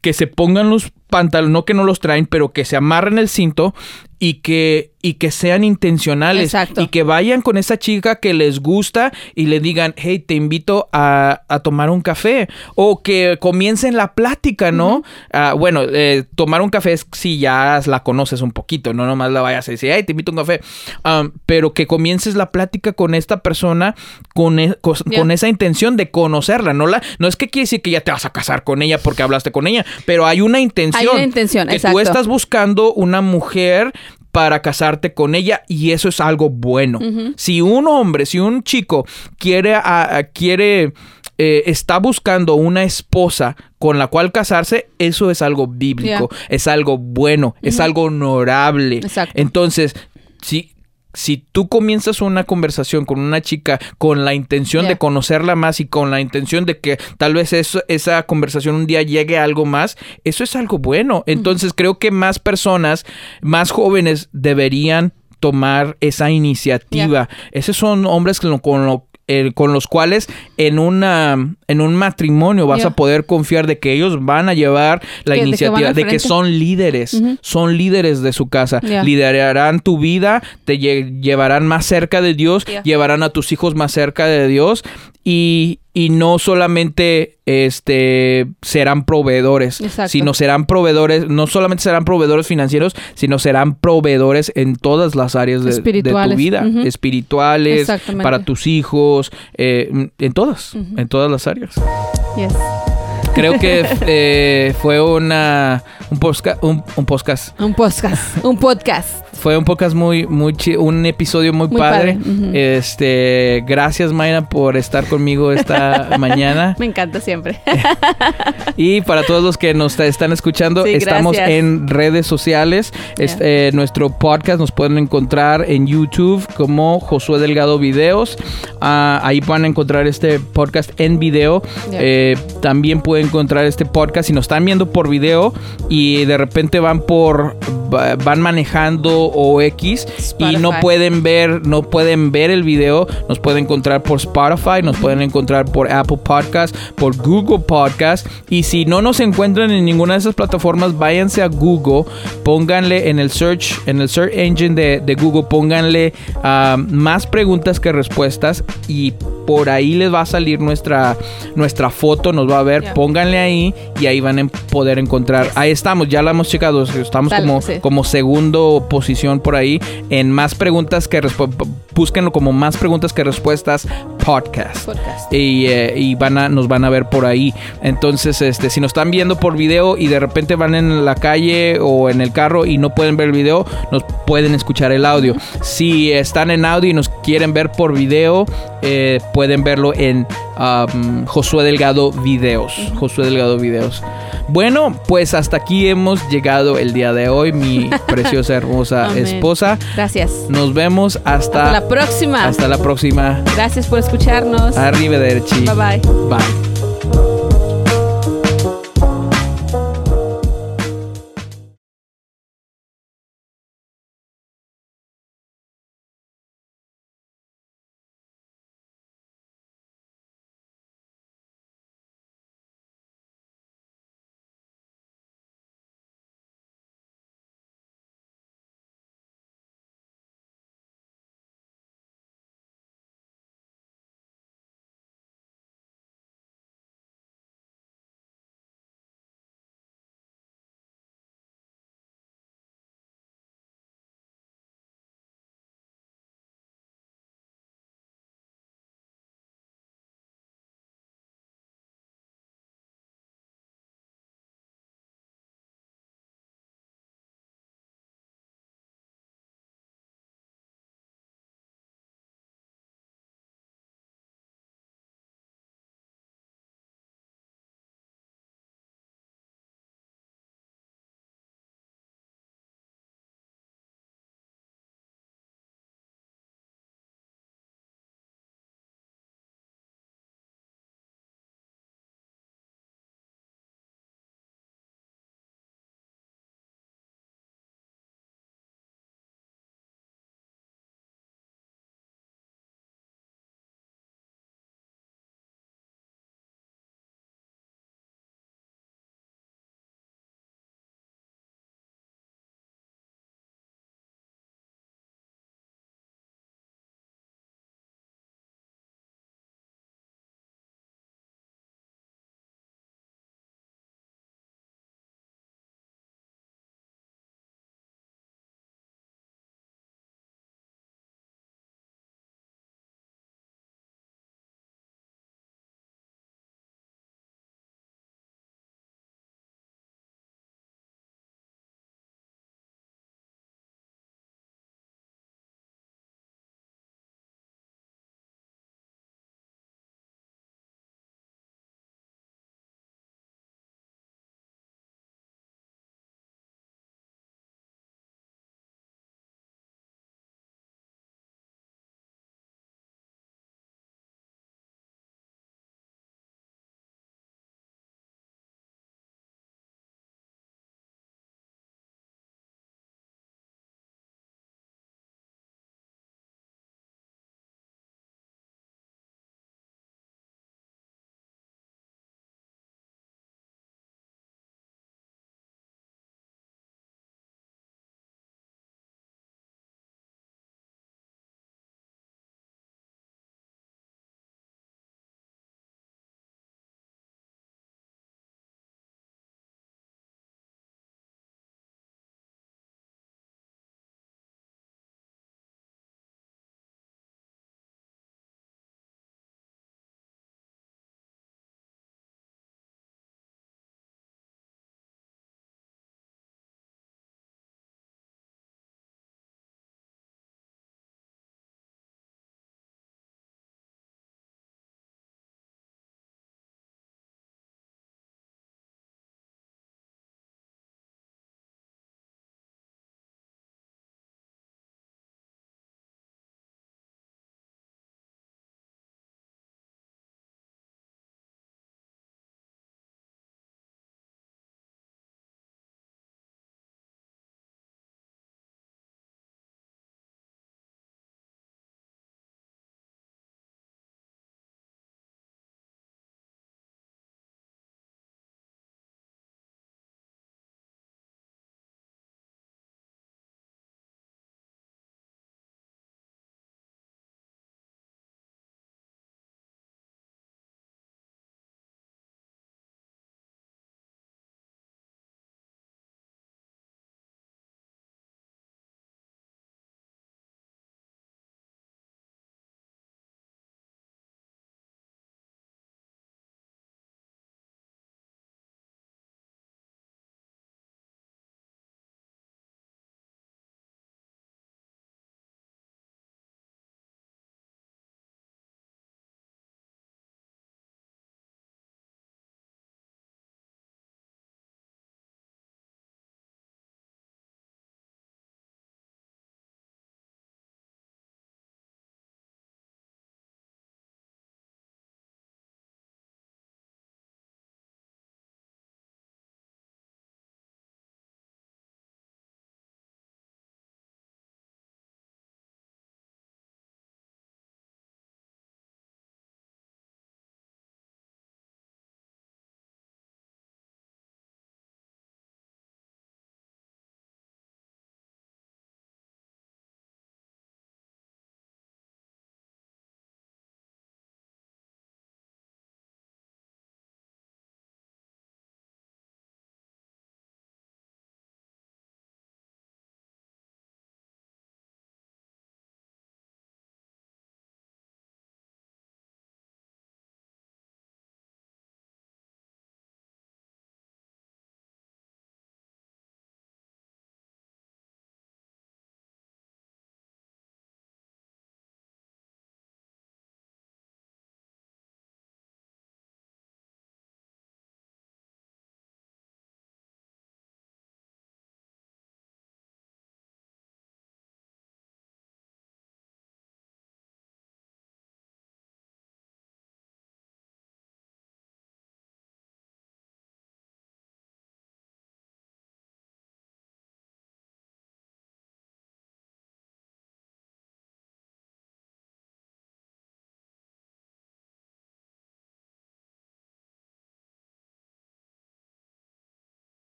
S1: que se pongan los pantalones, no que no los traen, pero que se amarren el cinto y que, y que sean intencionales
S2: Exacto.
S1: y que vayan con esa chica que les gusta y le digan, hey, te invito a, a tomar un café o que comiencen la plática, ¿no? Ah, bueno, eh, tomar un café es si ya la conoces un poquito, no nomás la vayas a decir, hey, te invito a un café, Um, pero que comiences la plática con esta persona con, e- con esa intención de conocerla, no la, no es que quiere decir que ya te vas a casar con ella porque hablaste con ella, pero hay una intención.
S2: Hay una intención,
S1: que
S2: exacto.
S1: tú estás buscando una mujer para casarte con ella y eso es algo bueno. Si un hombre, si un chico quiere, a- a- quiere eh, está buscando una esposa con la cual casarse, eso es algo bíblico, es algo bueno, es algo honorable.
S2: Exacto.
S1: Entonces, si si tú comienzas una conversación con una chica con la intención de conocerla más y con la intención de que tal vez eso- esa conversación un día llegue a algo más, eso es algo bueno. Entonces creo que más personas, más jóvenes deberían tomar esa iniciativa. Esos son hombres con, lo- con lo- eh, con los cuales en una en un matrimonio vas a poder confiar de que ellos van a llevar la
S2: Que- de que
S1: iniciativa, de que son líderes, son líderes de su casa, liderarán tu vida, te lle- llevarán más cerca de Dios, llevarán a tus hijos más cerca de Dios y, y no solamente este serán proveedores,
S2: Exacto.
S1: sino serán proveedores, no solamente serán proveedores financieros, sino serán proveedores en todas las áreas de, de tu vida, espirituales, para tus hijos, eh, en todas, en todas las áreas.
S2: Yes.
S1: Creo que eh, fue una un, posca- un, un podcast.
S2: Un podcast. Un podcast.
S1: Fue un podcast muy, muy chi- un episodio muy,
S2: Muy
S1: padre. Este, gracias Mayra por estar conmigo esta mañana.
S2: Me encanta siempre.
S1: Y para todos los que nos están escuchando,
S2: Sí,
S1: estamos
S2: gracias.
S1: en redes sociales. Este, eh, nuestro podcast nos pueden encontrar en YouTube como Josué Delgado Videos. Ah, ahí van a encontrar este podcast en video. Eh, también pueden encontrar este podcast si nos están viendo por video y de repente van por va- van manejando o X y no pueden ver no pueden ver el video nos pueden encontrar por Spotify nos pueden encontrar por Apple Podcast por Google Podcast y si no nos encuentran en ninguna de esas plataformas váyanse a Google pónganle en el search en el search engine de, de Google pónganle ah, más preguntas que respuestas y por ahí les va a salir nuestra nuestra foto nos va a ver. Pónganle ahí y ahí van a poder encontrar. Ahí estamos ya la hemos checado estamos
S2: Dale,
S1: como
S2: sí.
S1: como segundo posición por ahí en más preguntas que respuestas búsquenlo como más preguntas que respuestas podcast
S2: Podcast.
S1: y, eh, y van a, nos van a ver por ahí. Entonces, este, si nos están viendo por video y de repente van en la calle o en el carro y no pueden ver el video, nos pueden escuchar el audio. Si están en audio y nos quieren ver por video, eh, pueden verlo en um, Josué Delgado Videos. Josué Delgado Videos. Bueno, pues hasta aquí hemos llegado el día de hoy, mi preciosa, hermosa esposa.
S2: Gracias.
S1: Nos vemos hasta,
S2: Hasta la próxima.
S1: Hasta la próxima.
S2: Gracias por escucharnos.
S1: Arrivederci.
S2: Bye bye.
S1: Bye.